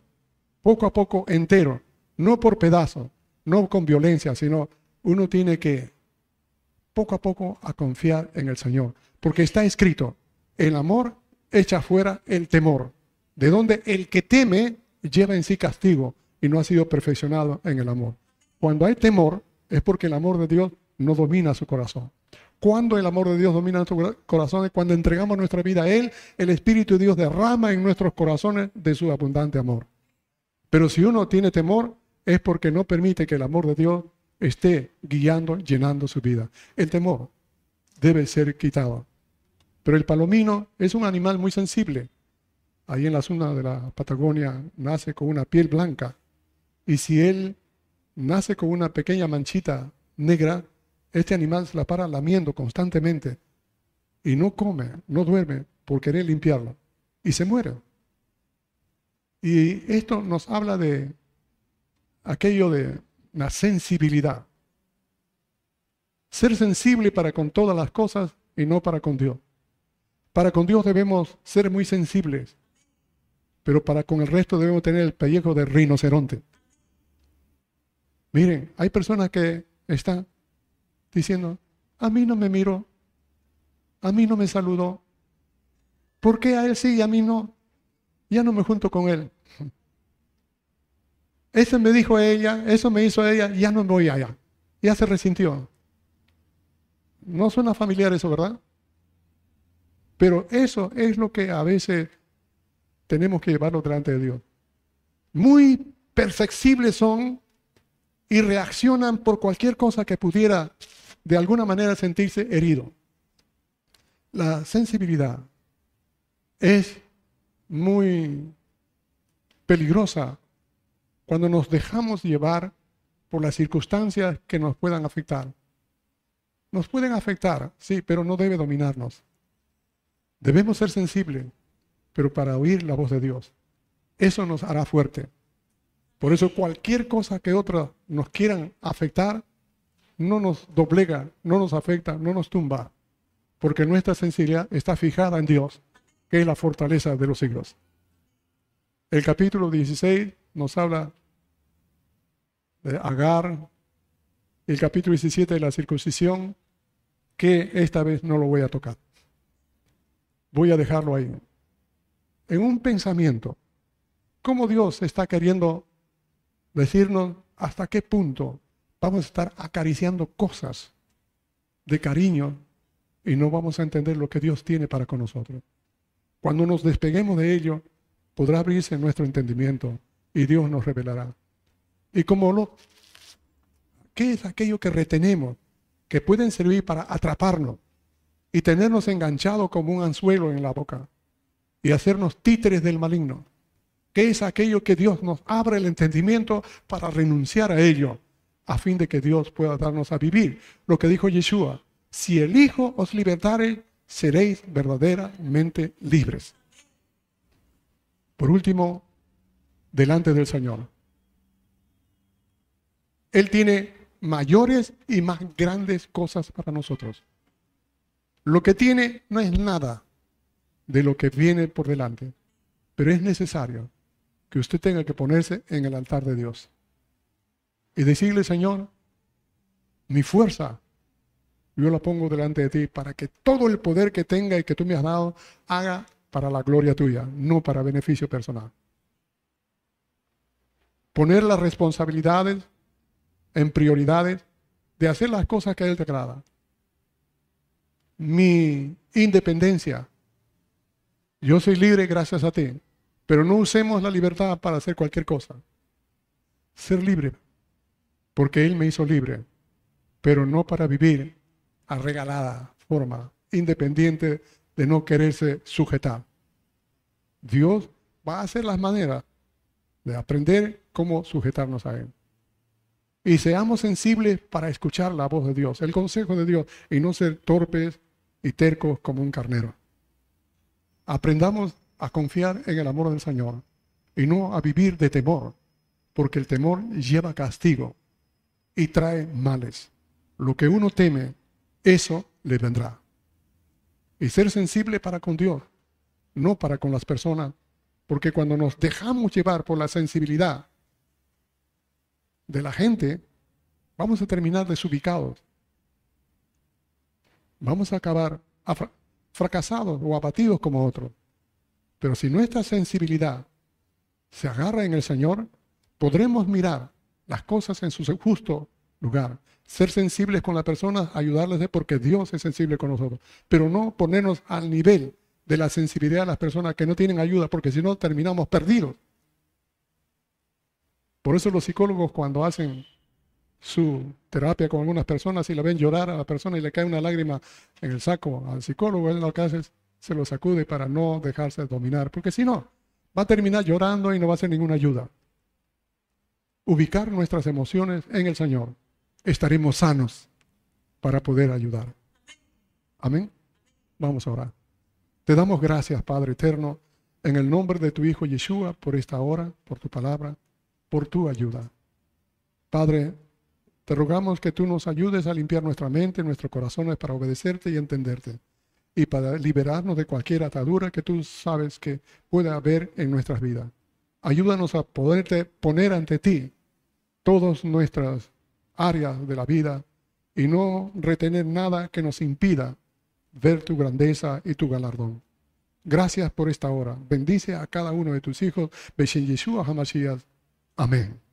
poco a poco entero, no por pedazos, no con violencia, sino uno tiene que poco a poco a confiar en el Señor, porque está escrito, el amor echa fuera el temor, de donde el que teme lleva en sí castigo y no ha sido perfeccionado en el amor. Cuando hay temor es porque el amor de Dios no domina su corazón. Cuando el amor de Dios domina nuestros corazones, cuando entregamos nuestra vida a Él, el Espíritu de Dios derrama en nuestros corazones de su abundante amor. Pero si uno tiene temor, es porque no permite que el amor de Dios esté guiando, llenando su vida. El temor debe ser quitado. Pero el palomino es un animal muy sensible. Ahí en la zona de la Patagonia nace con una piel blanca. Y si él nace con una pequeña manchita negra, este animal se la para lamiendo constantemente y no come, no duerme por querer limpiarlo y se muere. Y esto nos habla de aquello de la sensibilidad. Ser sensible para con todas las cosas y no para con Dios. Para con Dios debemos ser muy sensibles, pero para con el resto debemos tener el pellejo de rinoceronte. Miren, hay personas que están diciendo, a mí no me miró, a mí no me saludó. ¿Por qué a él sí y a mí no? Ya no me junto con él. Eso me dijo ella, eso me hizo ella, ya no me voy allá. Ya se resintió. No suena familiar eso, ¿verdad? Pero eso es lo que a veces tenemos que llevarlo delante de Dios. Muy perceptibles son y reaccionan por cualquier cosa que pudiera de alguna manera sentirse herido. La sensibilidad es muy peligrosa cuando nos dejamos llevar por las circunstancias que nos puedan afectar. Nos pueden afectar, sí, pero no debe dominarnos. Debemos ser sensibles, pero para oír la voz de Dios. Eso nos hará fuerte. Por eso cualquier cosa que otros nos quieran afectar, no nos doblega, no nos afecta, no nos tumba, porque nuestra sensibilidad está fijada en Dios, que es la fortaleza de los siglos. El capítulo 16 nos habla de Agar, el capítulo 17 de la circuncisión, que esta vez no lo voy a tocar. Voy a dejarlo ahí. En un pensamiento, ¿cómo Dios está queriendo decirnos hasta qué punto vamos a estar acariciando cosas de cariño y no vamos a entender lo que Dios tiene para con nosotros? Cuando nos despeguemos de ello, podrá abrirse nuestro entendimiento y Dios nos revelará. Y como lo, ¿qué es aquello que retenemos que pueden servir para atraparnos y tenernos enganchados como un anzuelo en la boca y hacernos títeres del maligno. ¿Qué es aquello que Dios nos abre el entendimiento para renunciar a ello, a fin de que Dios pueda darnos a vivir? Lo que dijo Yeshua, si el Hijo os libertare, seréis verdaderamente libres. Por último, delante del Señor. Él tiene mayores y más grandes cosas para nosotros. Lo que tiene no es nada de lo que viene por delante, pero es necesario que usted tenga que ponerse en el altar de Dios y decirle, Señor, mi fuerza, yo la pongo delante de ti para que todo el poder que tenga y que tú me has dado haga para la gloria tuya, no para beneficio personal. Poner las responsabilidades en prioridades de hacer las cosas que Él te agrada. Mi independencia. Yo soy libre gracias a ti, pero no usemos la libertad para hacer cualquier cosa. Ser libre, porque Él me hizo libre, pero no para vivir a regalada forma, independiente de no quererse sujetar. Dios va a hacer las maneras de aprender cómo sujetarnos a Él y seamos sensibles para escuchar la voz de Dios, el consejo de Dios, y no ser torpes y tercos como un carnero. Aprendamos a confiar en el amor del Señor y no a vivir de temor, porque el temor lleva castigo y trae males. Lo que uno teme, eso le vendrá. Y ser sensible para con Dios, no para con las personas, porque cuando nos dejamos llevar por la sensibilidad, de la gente, vamos a terminar desubicados. Vamos a acabar fracasados o abatidos como otros. Pero si nuestra sensibilidad se agarra en el Señor, podremos mirar las cosas en su justo lugar, ser sensibles con las personas, ayudarles porque Dios es sensible con nosotros, pero no ponernos al nivel de la sensibilidad de las personas que no tienen ayuda, porque si no terminamos perdidos. Por eso los psicólogos cuando hacen su terapia con algunas personas y la ven llorar a la persona y le cae una lágrima en el saco al psicólogo, él lo que hace es se lo sacude para no dejarse dominar, porque si no, va a terminar llorando y no va a hacer ninguna ayuda. Ubicar nuestras emociones en el Señor, estaremos sanos para poder ayudar. Amén. Vamos a orar. Te damos gracias, Padre eterno, en el nombre de tu Hijo Yeshua, por esta hora, por tu palabra por tu ayuda. Padre, te rogamos que tú nos ayudes a limpiar nuestra mente, nuestros corazones para obedecerte y entenderte y para liberarnos de cualquier atadura que tú sabes que pueda haber en nuestras vidas. Ayúdanos a poderte poner ante ti todas nuestras áreas de la vida y no retener nada que nos impida ver tu grandeza y tu galardón. Gracias por esta hora. Bendice a cada uno de tus hijos. Beshen Yeshua Hamashiach. Amén.